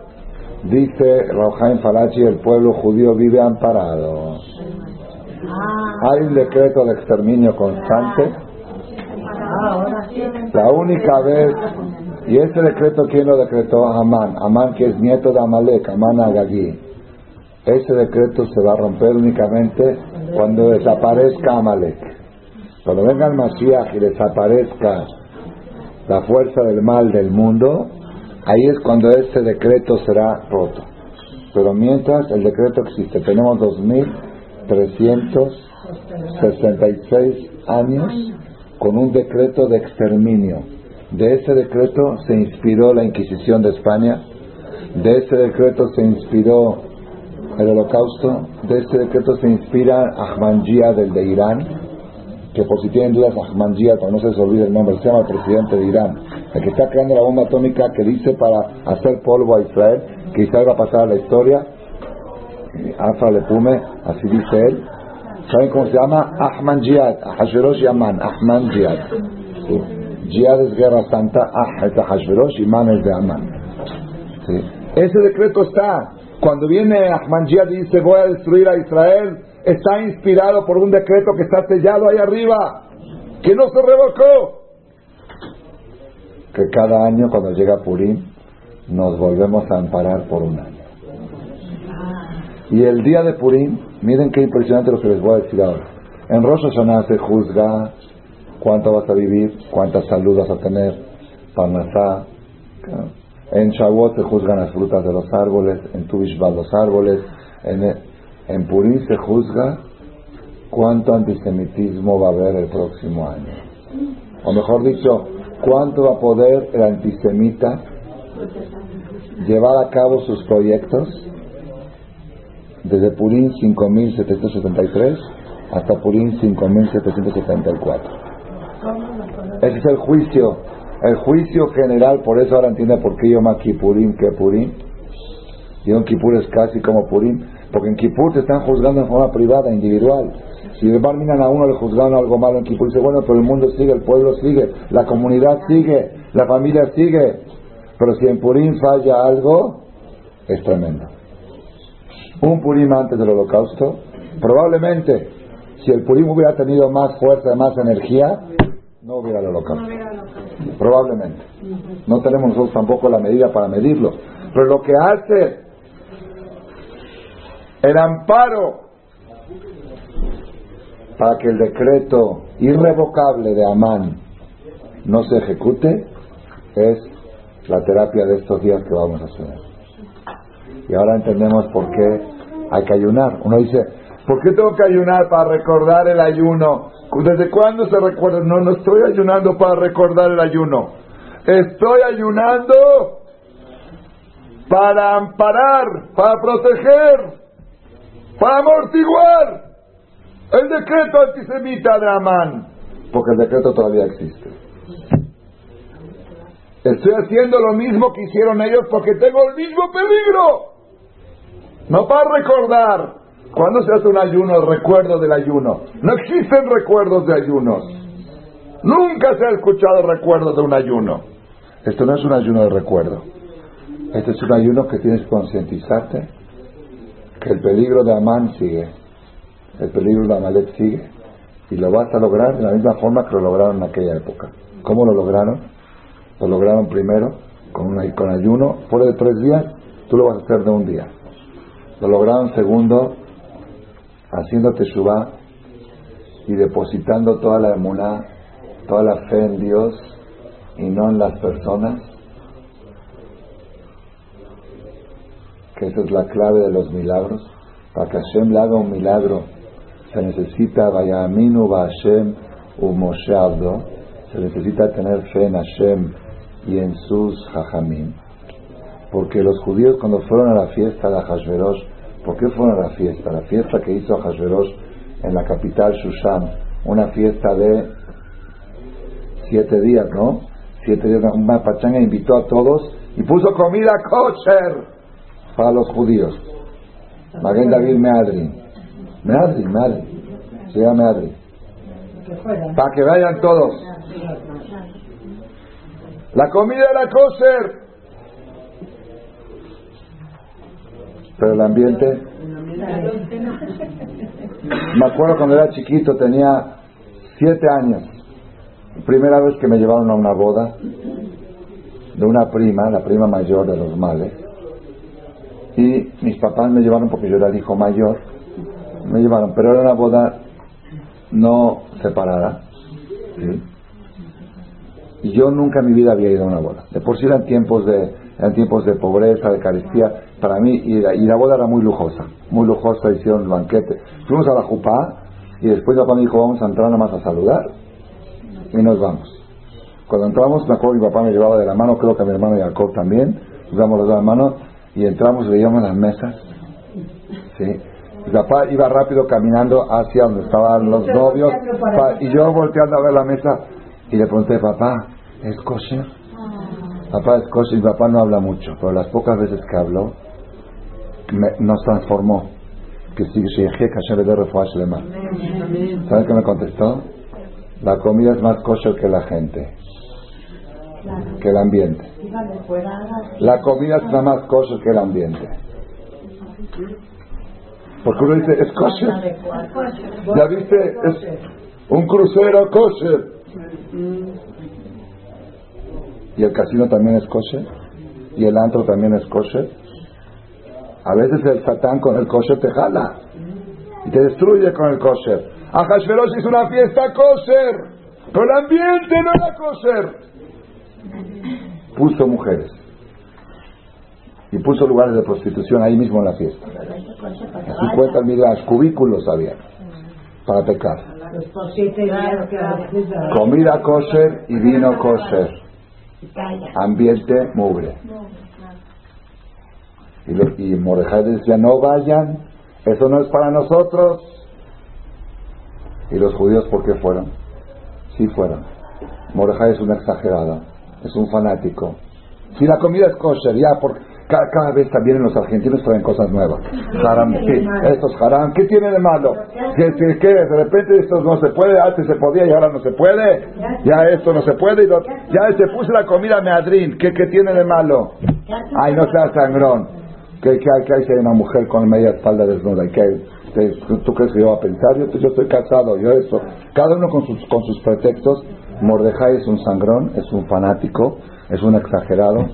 dice Rojaim Falachi, el pueblo judío vive amparado. Hay un decreto de exterminio constante. La única vez, y ese decreto, ¿quién lo decretó? Amán. Amán que es nieto de Amalek, Amán Agagí. Ese decreto se va a romper únicamente cuando desaparezca Amalek. Cuando venga el Mashiach y desaparezca la fuerza del mal del mundo, ahí es cuando ese decreto será roto. Pero mientras el decreto existe, tenemos 2.366 años con un decreto de exterminio. De ese decreto se inspiró la Inquisición de España, de ese decreto se inspiró el holocausto, de este decreto se inspira Ahmadiyya del de Irán, que por si tienen dudas, Ahmadiyya, cuando no se les olvide el nombre, se llama el presidente de Irán, el que está creando la bomba atómica que dice para hacer polvo a Israel, que Israel va a pasar a la historia, Alfa Lepume, así dice él. ¿Saben cómo se llama? Ahmad Jihad, Hashverosh Yaman, Ahmad Jihad. Jihad es guerra santa, Ah es de Hashverosh y Man es de Amán. Ese decreto está, cuando viene Ahmadiyya y dice voy a destruir a Israel, está inspirado por un decreto que está sellado ahí arriba, que no se revocó. Que cada año cuando llega Purim nos volvemos a amparar por un año. Y el día de Purim, miren qué impresionante lo que les voy a decir ahora. En Rosh Hashanah se juzga cuánto vas a vivir, cuántas salud vas a tener, parnasá, en Shavuot se juzgan las frutas de los árboles, en Tubishvat los árboles, en, en Purim se juzga cuánto antisemitismo va a haber el próximo año. O mejor dicho, cuánto va a poder el antisemita llevar a cabo sus proyectos desde Purim 5773 hasta Purim 5774. Ese es el juicio el juicio general, por eso ahora entiende por qué llama Kipurim que Purim. Y un Kipur es casi como Purim, porque en Kipur te están juzgando en forma privada, individual. Si de miran a uno le juzgaron algo malo en Kipur, dice, bueno, pero el mundo sigue, el pueblo sigue, la comunidad sigue, la familia sigue. Pero si en Purim falla algo, es tremendo. Un Purim antes del holocausto, probablemente, si el Purim hubiera tenido más fuerza, más energía, no hubiera el holocausto. Probablemente. No tenemos nosotros tampoco la medida para medirlo. Pero lo que hace el amparo para que el decreto irrevocable de Amán no se ejecute es la terapia de estos días que vamos a hacer. Y ahora entendemos por qué hay que ayunar. Uno dice, ¿por qué tengo que ayunar para recordar el ayuno? ¿Desde cuándo se recuerda? No, no estoy ayunando para recordar el ayuno. Estoy ayunando para amparar, para proteger, para amortiguar el decreto antisemita de Amán. Porque el decreto todavía existe. Estoy haciendo lo mismo que hicieron ellos porque tengo el mismo peligro. No para recordar, ¿Cuándo se hace un ayuno? El recuerdo del ayuno. No existen recuerdos de ayunos. Nunca se ha escuchado recuerdo de un ayuno. Esto no es un ayuno de recuerdo. Este es un ayuno que tienes que concientizarte que el peligro de Amán sigue, el peligro de Amalek sigue, y lo vas a lograr de la misma forma que lo lograron en aquella época. ¿Cómo lo lograron? Lo lograron primero con, una, con ayuno, fuera de tres días, tú lo vas a hacer de un día. Lo lograron segundo, haciendo teshuvah y depositando toda la emuná, toda la fe en Dios y no en las personas. Que esa es la clave de los milagros. Para que Hashem le haga un milagro, se necesita Vayaminu Hashem u Moshe Abdo, se necesita tener fe en Hashem y en sus Jajamim. Porque los judíos cuando fueron a la fiesta de Hashverosh, ¿por qué fueron a la fiesta? La fiesta que hizo Hashverosh en la capital Shushan, una fiesta de siete días, ¿no? Siete días, una pachanga invitó a todos y puso comida kosher para los judíos. Maguen David Meadrin. Meadrin, Meadrin. Se llama Meadrin. Para que vayan todos. La comida era kosher. Pero el ambiente. Me acuerdo cuando era chiquito, tenía siete años. Primera vez que me llevaron a una boda de una prima, la prima mayor de los males. Y mis papás me llevaron porque yo era el hijo mayor. Me llevaron, pero era una boda no separada. Y yo nunca en mi vida había ido a una boda. De por sí eran tiempos de, eran tiempos de pobreza, de carestía. Para mí, y la, y la boda era muy lujosa. Muy lujosa, hicieron el banquete. Fuimos a la jupá y después papá me dijo, vamos a entrar nada más a saludar. Y nos vamos. Cuando entramos, me acuerdo que mi papá me llevaba de la mano, creo que mi hermano Jacob también. Nos damos los dos de la mano y entramos, veíamos las mesas. ¿sí? Papá iba rápido caminando hacia donde estaban los novios y yo volteando a ver la mesa y le pregunté, papá, ¿es kosher? Papá es kosher y papá no habla mucho, pero las pocas veces que habló me- nos transformó. Que si Sheikh Hashem le dé refuah shlema. ¿Saben qué me contestó? La comida es más kosher que la gente, que el ambiente. La comida es más kosher que el ambiente. Porque uno dice, es kosher. ¿Ya viste? Es un crucero kosher. Y el casino también es kosher. Y el antro también es kosher. A veces el satán con el kosher te jala. Y te destruye con el kosher. A Hashverosh hizo una fiesta kosher. Pero el ambiente no era kosher. Puso mujeres. Y puso lugares de prostitución ahí mismo en la fiesta. Así cuentan miras, cubículos había. Para pecar. Comida kosher y vino kosher. Ambiente mugre. Y, lo- y Mordejai decía, no vayan, eso no es para nosotros. ¿Y los judíos por qué fueron? Sí fueron. Mordejai es un exagerado, es un fanático. Si la comida es kosher, ya, porque cada, cada vez también los argentinos traen cosas nuevas. Haram, sí, esto es haram. ¿Qué tiene de malo? ¿Que, que, que de repente esto no se puede, antes se podía y ahora no se puede? Ya esto no se puede. Y lo- ya se puso la comida meadrín. ¿Qué, ¿Qué tiene de malo? Ay, no seas sangrón. ¿Qué, qué hay, qué hay si hay una mujer con media espalda desnuda? ¿Y qué ¿Tú, crees que yo voy a pensar? Yo, yo estoy casado, yo esto. Cada uno con sus, con sus pretextos. Mordejai es un sangrón, es un fanático, es un exagerado.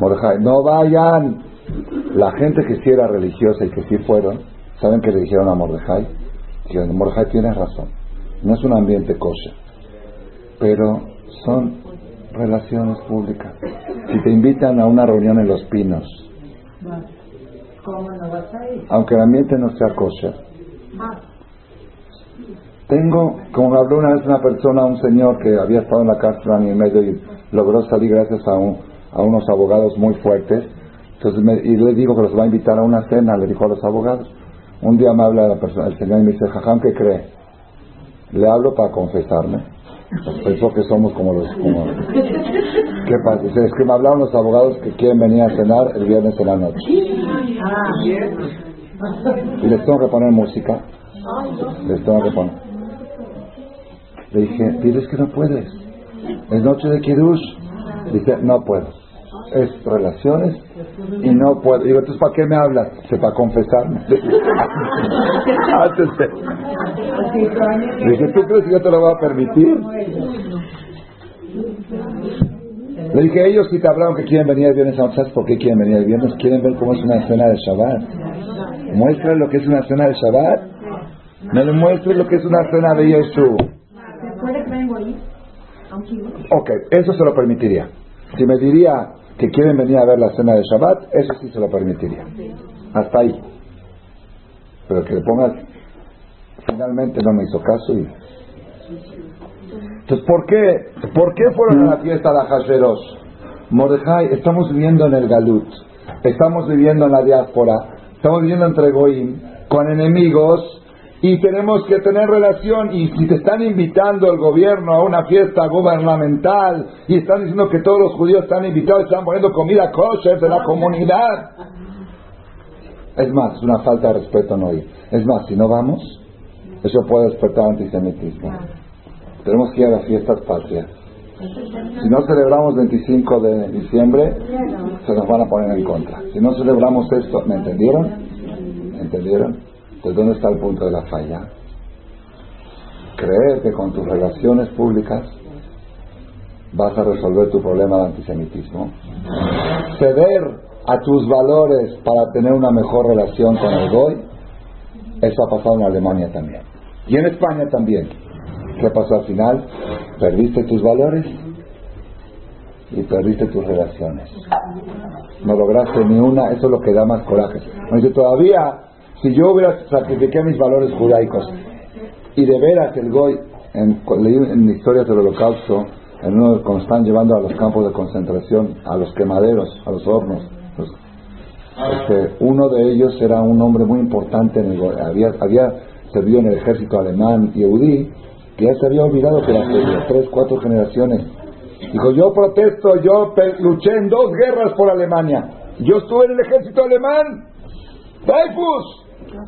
Mordejai, no vayan. La gente que sí era religiosa y que sí fueron, ¿saben qué le dijeron a Mordejai? Dijeron, Mordejai tienes razón. No es un ambiente kosher, pero son relaciones públicas. Si te invitan a una reunión en Los Pinos, ¿Cómo no vas a aunque el ambiente no sea kosher. Tengo, como me habló una vez una persona, un señor que había estado en la cárcel un año y medio y logró salir gracias a, un- a unos abogados muy fuertes. Entonces, me- y le digo que los va a invitar a una cena, le dijo a los abogados. Un día me habla la persona, el señor y me dice, Jajam, ¿qué cree? Le hablo para confesarme. Pensó que somos como los... Como, ¿Qué pasa? Es que me hablaron los abogados que quieren venir a cenar el viernes en la noche. Y les tengo que poner música. Les tengo que poner. Le dije, dices que no puedes. Es noche de Kiddush. Dice, no puedo. Es relaciones y no puedo. Digo, entonces, ¿para qué me hablas? Dice, para confesarme. Antes de... Dice, ¿tú crees que yo te lo voy a permitir? Le dije, ellos si te hablaron que quieren venir el viernes, ¿sabes por qué quieren venir el viernes? Quieren ver cómo es una cena de Shabbat. Muestra lo que es una cena de Shabbat. Me demuestre lo que es una cena de Yeshua. Ok, eso se lo permitiría. Si me diría que quieren venir a ver la cena de Shabbat, eso sí se lo permitiría. Hasta ahí. Pero que le pongas, finalmente no me hizo caso y... Entonces, ¿por qué, ¿por qué fueron a la fiesta de Hasheros? Mordejai, estamos viviendo en el Galut, estamos viviendo en la diáspora, estamos viviendo entre Goim, con enemigos, y tenemos que tener relación. Y si te están invitando el gobierno a una fiesta gubernamental y están diciendo que todos los judíos están invitados, están poniendo comida kosher de la comunidad. Es más, es una falta de respeto no ir. Es más, si no vamos, eso puede despertar antisemitismo. Tenemos que ir a las fiestas patrias. Si no celebramos 25 de diciembre, se nos van a poner en contra. Si no celebramos esto, ¿me entendieron? ¿Me entendieron? Entonces, ¿dónde está el punto de la falla? Creer que con tus relaciones públicas vas a resolver tu problema de antisemitismo. Ceder a tus valores para tener una mejor relación con el Goy, eso ha pasado en Alemania también. Y en España también. ¿Qué pasó al final? Perdiste tus valores y perdiste tus relaciones. No lograste ni una, eso es lo que da más coraje. Dice, todavía, si yo hubiera sacrificado mis valores judaicos y de veras el Goy, en, leí en historias del holocausto, en uno cuando están llevando a los campos de concentración, a los quemaderos, a los hornos, este, uno de ellos era un hombre muy importante en el había, había servido en el ejército alemán y eudí que ya se había olvidado que las tres, cuatro generaciones. Dijo, yo protesto, yo luché en dos guerras por Alemania. Yo estuve en el ejército alemán. ¡Taifus! Eso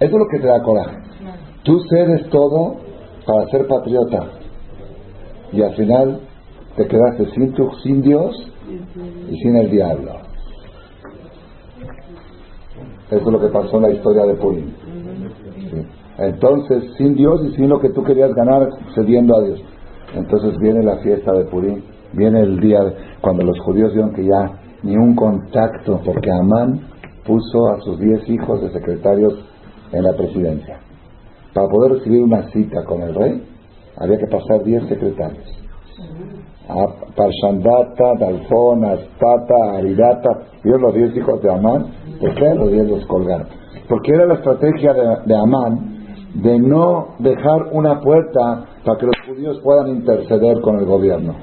es lo que te da coraje. Tú cedes todo para ser patriota. Y al final te quedaste sin, tu, sin Dios y sin el diablo. Eso es lo que pasó en la historia de Purim. Entonces, sin Dios y sin lo que tú querías ganar, cediendo a Dios. Entonces viene la fiesta de Purim, viene el día cuando los judíos vieron que ya ni un contacto, porque Amán puso a sus diez hijos de secretarios en la presidencia. Para poder recibir una cita con el rey, había que pasar diez secretarios. Parshandata, Dalfón, Astata, Aridata, vieron los diez hijos de Amán, ¿por qué los diez los colgaron? Porque era la estrategia de, de Amán de no dejar una puerta para que los judíos puedan interceder con el gobierno.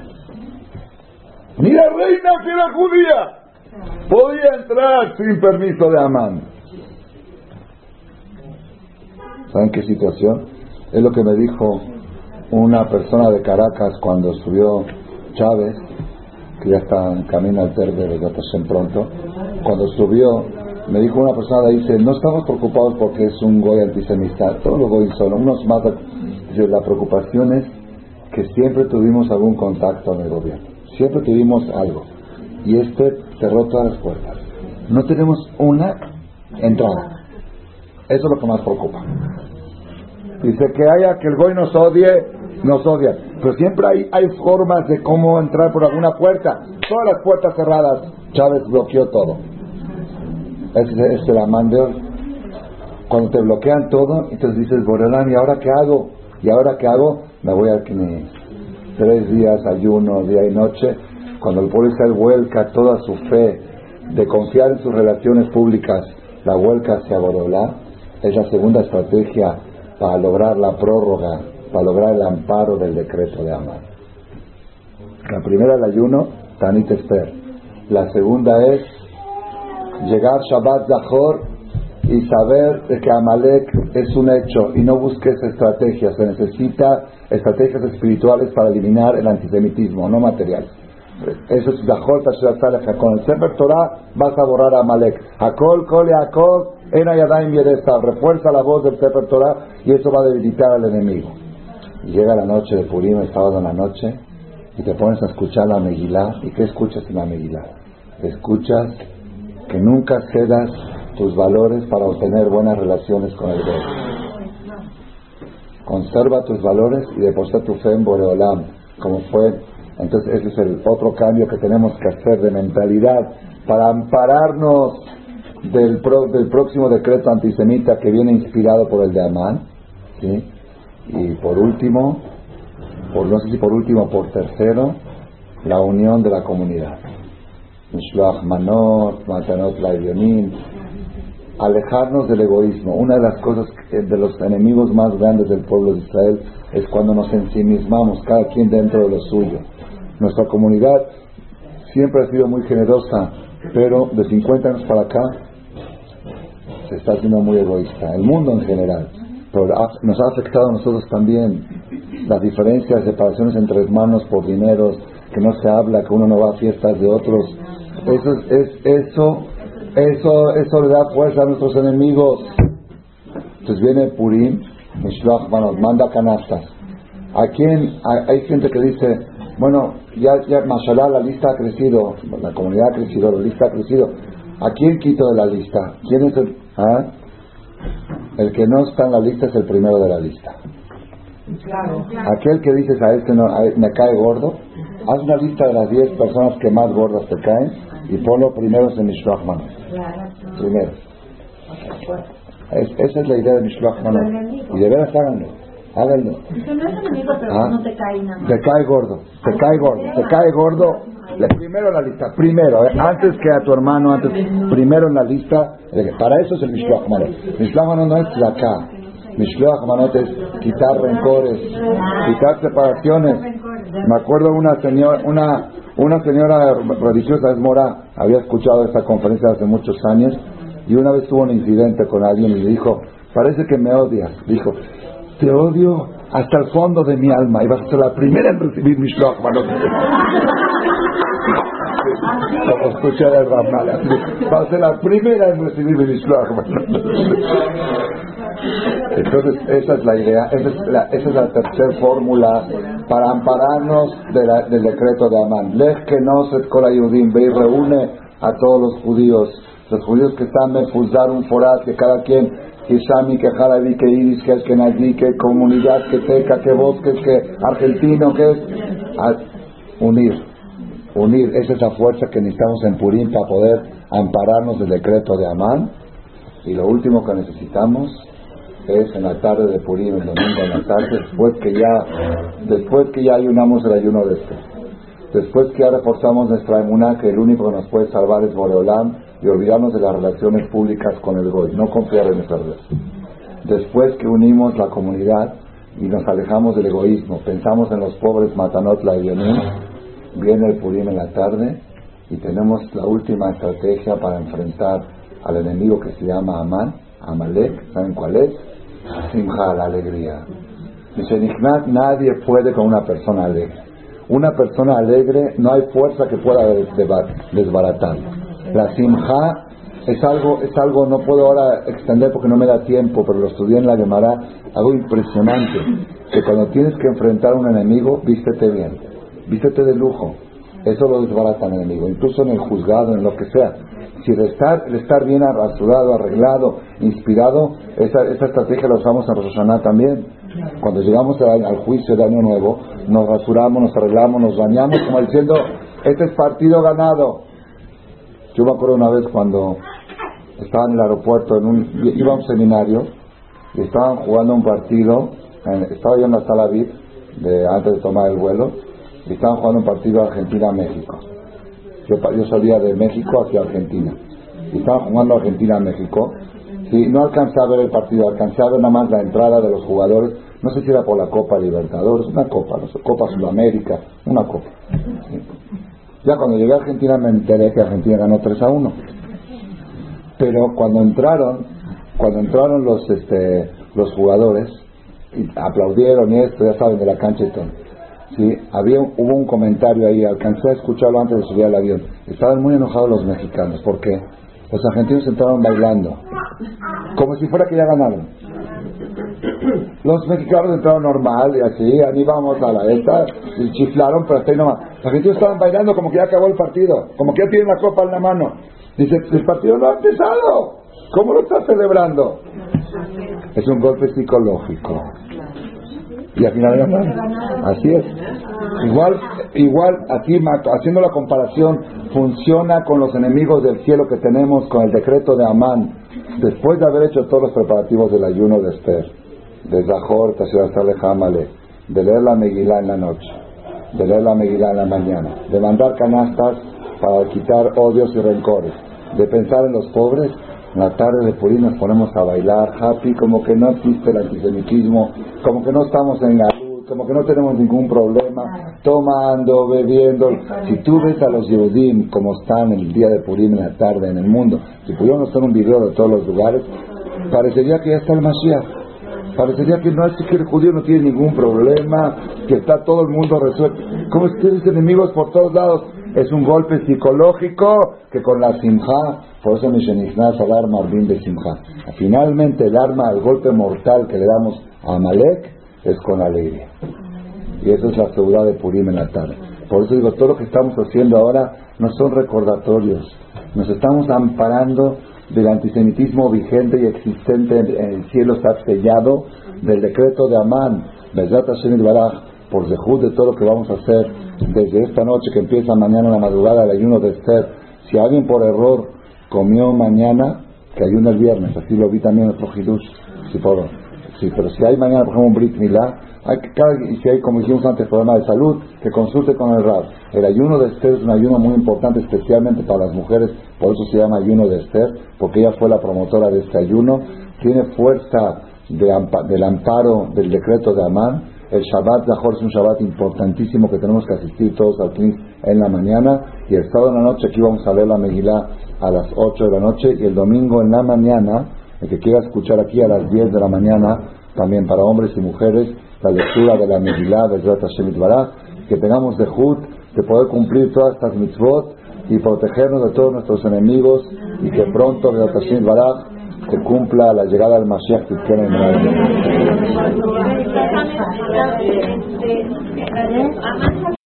Ni la reina que era judía podía entrar sin permiso de Amán. ¿Saben qué situación? Es lo que me dijo una persona de Caracas cuando subió Chávez, que ya está en camino al Terbe, ya en pronto. Cuando subió me dijo una persona, dice, no estamos preocupados porque es un goy antisemita, todos los goy son, unos más... la preocupación es que siempre tuvimos algún contacto en el gobierno, siempre tuvimos algo, y este cerró todas las puertas. No tenemos una entrada. Eso es lo que más preocupa. Dice que haya que el goy nos odie, nos odia. Pero siempre hay, hay formas de cómo entrar por alguna puerta. Todas las puertas cerradas, Chávez bloqueó todo es, es el amán de hoy. Cuando te bloquean todo, entonces dices, Borelán, ¿y ahora qué hago? ¿Y ahora qué hago? Me voy a Knis. Tres días, ayuno, día y noche. Cuando el pueblo Israel vuelca toda su fe de confiar en sus relaciones públicas, la vuelca hacia Borolá, es la segunda estrategia para lograr la prórroga, para lograr el amparo del decreto de Amán. La primera el ayuno, Tanit Esther. La segunda es llegar Shabbat Zahor y saber que Amalek es un hecho y no busques estrategias. Se necesita estrategias espirituales para eliminar el antisemitismo, no material. Eso es Zahor Con el Sefer Torah vas a borrar a Amalek. Hakol, Kol, Hakol, En Ayadaim Refuerza la voz del Sefer Torah y eso va a debilitar al enemigo. Llega la noche de Purim, el sábado en la noche, y te pones a escuchar la Megilá. ¿Y qué escuchas en la Megilá? Escuchas que nunca cedas tus valores para obtener buenas relaciones con el Dios. Conserva tus valores y deposita tu fe en Boreolam, como fue. Entonces, ese es el otro cambio que tenemos que hacer de mentalidad para ampararnos del, del próximo decreto antisemita que viene inspirado por el de Amán. ¿sí? Y por último, por no sé si por último por tercero, la unión de la comunidad. Manot, Matanot alejarnos del egoísmo. Una de las cosas, de los enemigos más grandes del pueblo de Israel es cuando nos ensimismamos, cada quien dentro de lo suyo. Nuestra comunidad siempre ha sido muy generosa, pero de 50 años para acá se está haciendo muy egoísta. El mundo en general. Pero nos ha afectado a nosotros también las diferencias, separaciones entre hermanos por dineros, que no se habla, que uno no va a fiestas de otros. Eso, es, eso, eso, eso le da fuerza a nuestros enemigos. Entonces viene Purim, Mishloach manda canastas. ¿A quién? Hay gente que dice, bueno, ya, ya, mashallah, la lista ha crecido, la comunidad ha crecido, la lista ha crecido. ¿A quién quito de la lista? ¿Quién es el...? ¿Ah? El que no está en la lista es el primero de la lista. Aquel que dices a este no, me cae gordo, haz una lista de las 10 personas que más gordas te caen y ponlo primero en Mishloach Primero. esa es la idea de Mishloach Y de veras háganlo. Háganlo. ¿Ah? no te cae nada. Te cae gordo, te cae gordo, te cae gordo. primero en la lista, primero, eh, antes que a tu hermano, antes, primero en la lista. Para eso es el Mishloach Manot. Mishloach no es la acá. Mishloach Manot es quitar rencores, quitar separaciones. Me acuerdo una señora, una, una señora religiosa, es Mora, había escuchado esta conferencia hace muchos años y una vez tuvo un incidente con alguien y le dijo, parece que me odias. Dijo, te odio hasta el fondo de mi alma. Y vas a ser la primera en recibir mi shloch, Como escuché de Ramala, vas a ser la primera en recibir mi shloch, Entonces, esa es la idea, esa es la, esa es la tercera fórmula para ampararnos del decreto de Amán. Lej que no se ve y reúne a todos los judíos, los judíos que están en Fuzar un forat, que cada quien que Sami, que Jarabi, que Iris, que Eskenazi, que comunidad, que Teca, que bosques, que argentino, que es unir, unir, esa es la fuerza que necesitamos en Purim para poder ampararnos del decreto de Amán. Y lo último que necesitamos es en la tarde de Purim, el domingo en la tarde, después que ya, después que ya ayunamos el ayuno de este, después que ya reforzamos nuestra emuná, que el único que nos puede salvar es Boreolam, y olvidarnos de las relaciones públicas con el Goy, no confiar en esa relación. Después que unimos la comunidad y nos alejamos del egoísmo, pensamos en los pobres Matanot la viene el Purim en la tarde y tenemos la última estrategia para enfrentar al enemigo que se llama Amán, Amalek, ¿saben cuál es? Simha, la alegría. Dice nadie puede con una persona alegre. Una persona alegre no hay fuerza que pueda desbaratarlo. La simja es algo, es algo, no puedo ahora extender porque no me da tiempo, pero lo estudié en la Gemara, algo impresionante, que cuando tienes que enfrentar a un enemigo, vístete bien, vístete de lujo, eso lo desbarata al enemigo, incluso en el juzgado, en lo que sea. Si el estar, el estar bien arrastrado, arreglado, inspirado, esa, esa estrategia la usamos en Rosh también. Cuando llegamos al, al juicio de Año Nuevo, nos rasuramos, nos arreglamos, nos bañamos, como diciendo, este es partido ganado, yo me acuerdo una vez cuando estaba en el aeropuerto, en un, iba a un seminario y estaban jugando un partido, estaba yo en la sala VIP de, antes de tomar el vuelo, y estaban jugando un partido Argentina-México. Yo, yo salía de México hacia Argentina. Y estaban jugando Argentina-México. Y no alcancé a ver el partido, alcancé a ver nada más la entrada de los jugadores. No sé si era por la Copa Libertadores, una copa, no sé, Copa Sudamérica, una copa. Ya cuando llegué a Argentina me enteré que Argentina ganó 3 a 1. Pero cuando entraron, cuando entraron los, este, los jugadores, y aplaudieron y esto, ya saben, de la cancha y todo. Sí, había, hubo un comentario ahí, alcancé a escucharlo antes de subir al avión. Estaban muy enojados los mexicanos, porque los argentinos entraron bailando, como si fuera que ya ganaron. Los mexicanos entraron normal y así, animamos a la esta, y chiflaron, pero hasta ahí nomás. Los argentinos estaban bailando como que ya acabó el partido, como que ya tienen la copa en la mano. Dice, el partido no ha empezado. ¿Cómo lo está celebrando? Es un golpe psicológico. Y al final así es. Igual, igual aquí haciendo la comparación, funciona con los enemigos del cielo que tenemos con el decreto de Amán, después de haber hecho todos los preparativos del ayuno de Esther, de Zahor, Hamale, de leer la Megilá en la noche, de leer la Megilá en la mañana, de mandar canastas para quitar odios y rencores, de pensar en los pobres, la tarde de Purim nos ponemos a bailar happy, como que no existe el antisemitismo, como que no estamos en la luz, como que no tenemos ningún problema, tomando, bebiendo. Si tú ves a los Yehudim como están el día de Purim en la tarde en el mundo, si pudiéramos hacer un video de todos los lugares, parecería que ya está el Mashiach. Parecería que no es que el judío no tiene ningún problema, que está todo el mundo resuelto. ¿Cómo es que tienes enemigos por todos lados? Es un golpe psicológico que con la simja por eso Mishenichnas al arma de Simcha. Finalmente el arma, el golpe mortal que le damos a Amalek es con alegría. Y eso es la seguridad de Purim en la tarde. Por eso digo, todo lo que estamos haciendo ahora no son recordatorios. Nos estamos amparando del antisemitismo vigente y existente en el cielo, está sellado del decreto de Amán, por dejud de todo lo que vamos a hacer desde esta noche que empieza mañana en la madrugada el ayuno de Esther. Si alguien por error comió mañana, que ayuna el viernes, así lo vi también en otro Hidush, si puedo. Sí, pero si hay mañana, por ejemplo, un Brit Milá, hay y si hay, como dijimos antes, problema de salud, que consulte con el Rab. El ayuno de Esther es un ayuno muy importante, especialmente para las mujeres, por eso se llama ayuno de Esther, porque ella fue la promotora de este ayuno. Tiene fuerza del amparo del decreto de Amán. El Shabbat Zahor es un Shabbat importantísimo que tenemos que asistir todos al Knis en la mañana. Y el sábado en la noche aquí vamos a leer la Megilá a las 8 de la noche y el domingo en la mañana, el que quiera escuchar aquí a las 10 de la mañana, también para hombres y mujeres, la lectura de la Megillah de Hashem Bará, que tengamos de Jud, de poder cumplir todas estas mitzvot y protegernos de todos nuestros enemigos y que pronto Bezrat Hashem Bará se cumpla la llegada del Mashiach que en el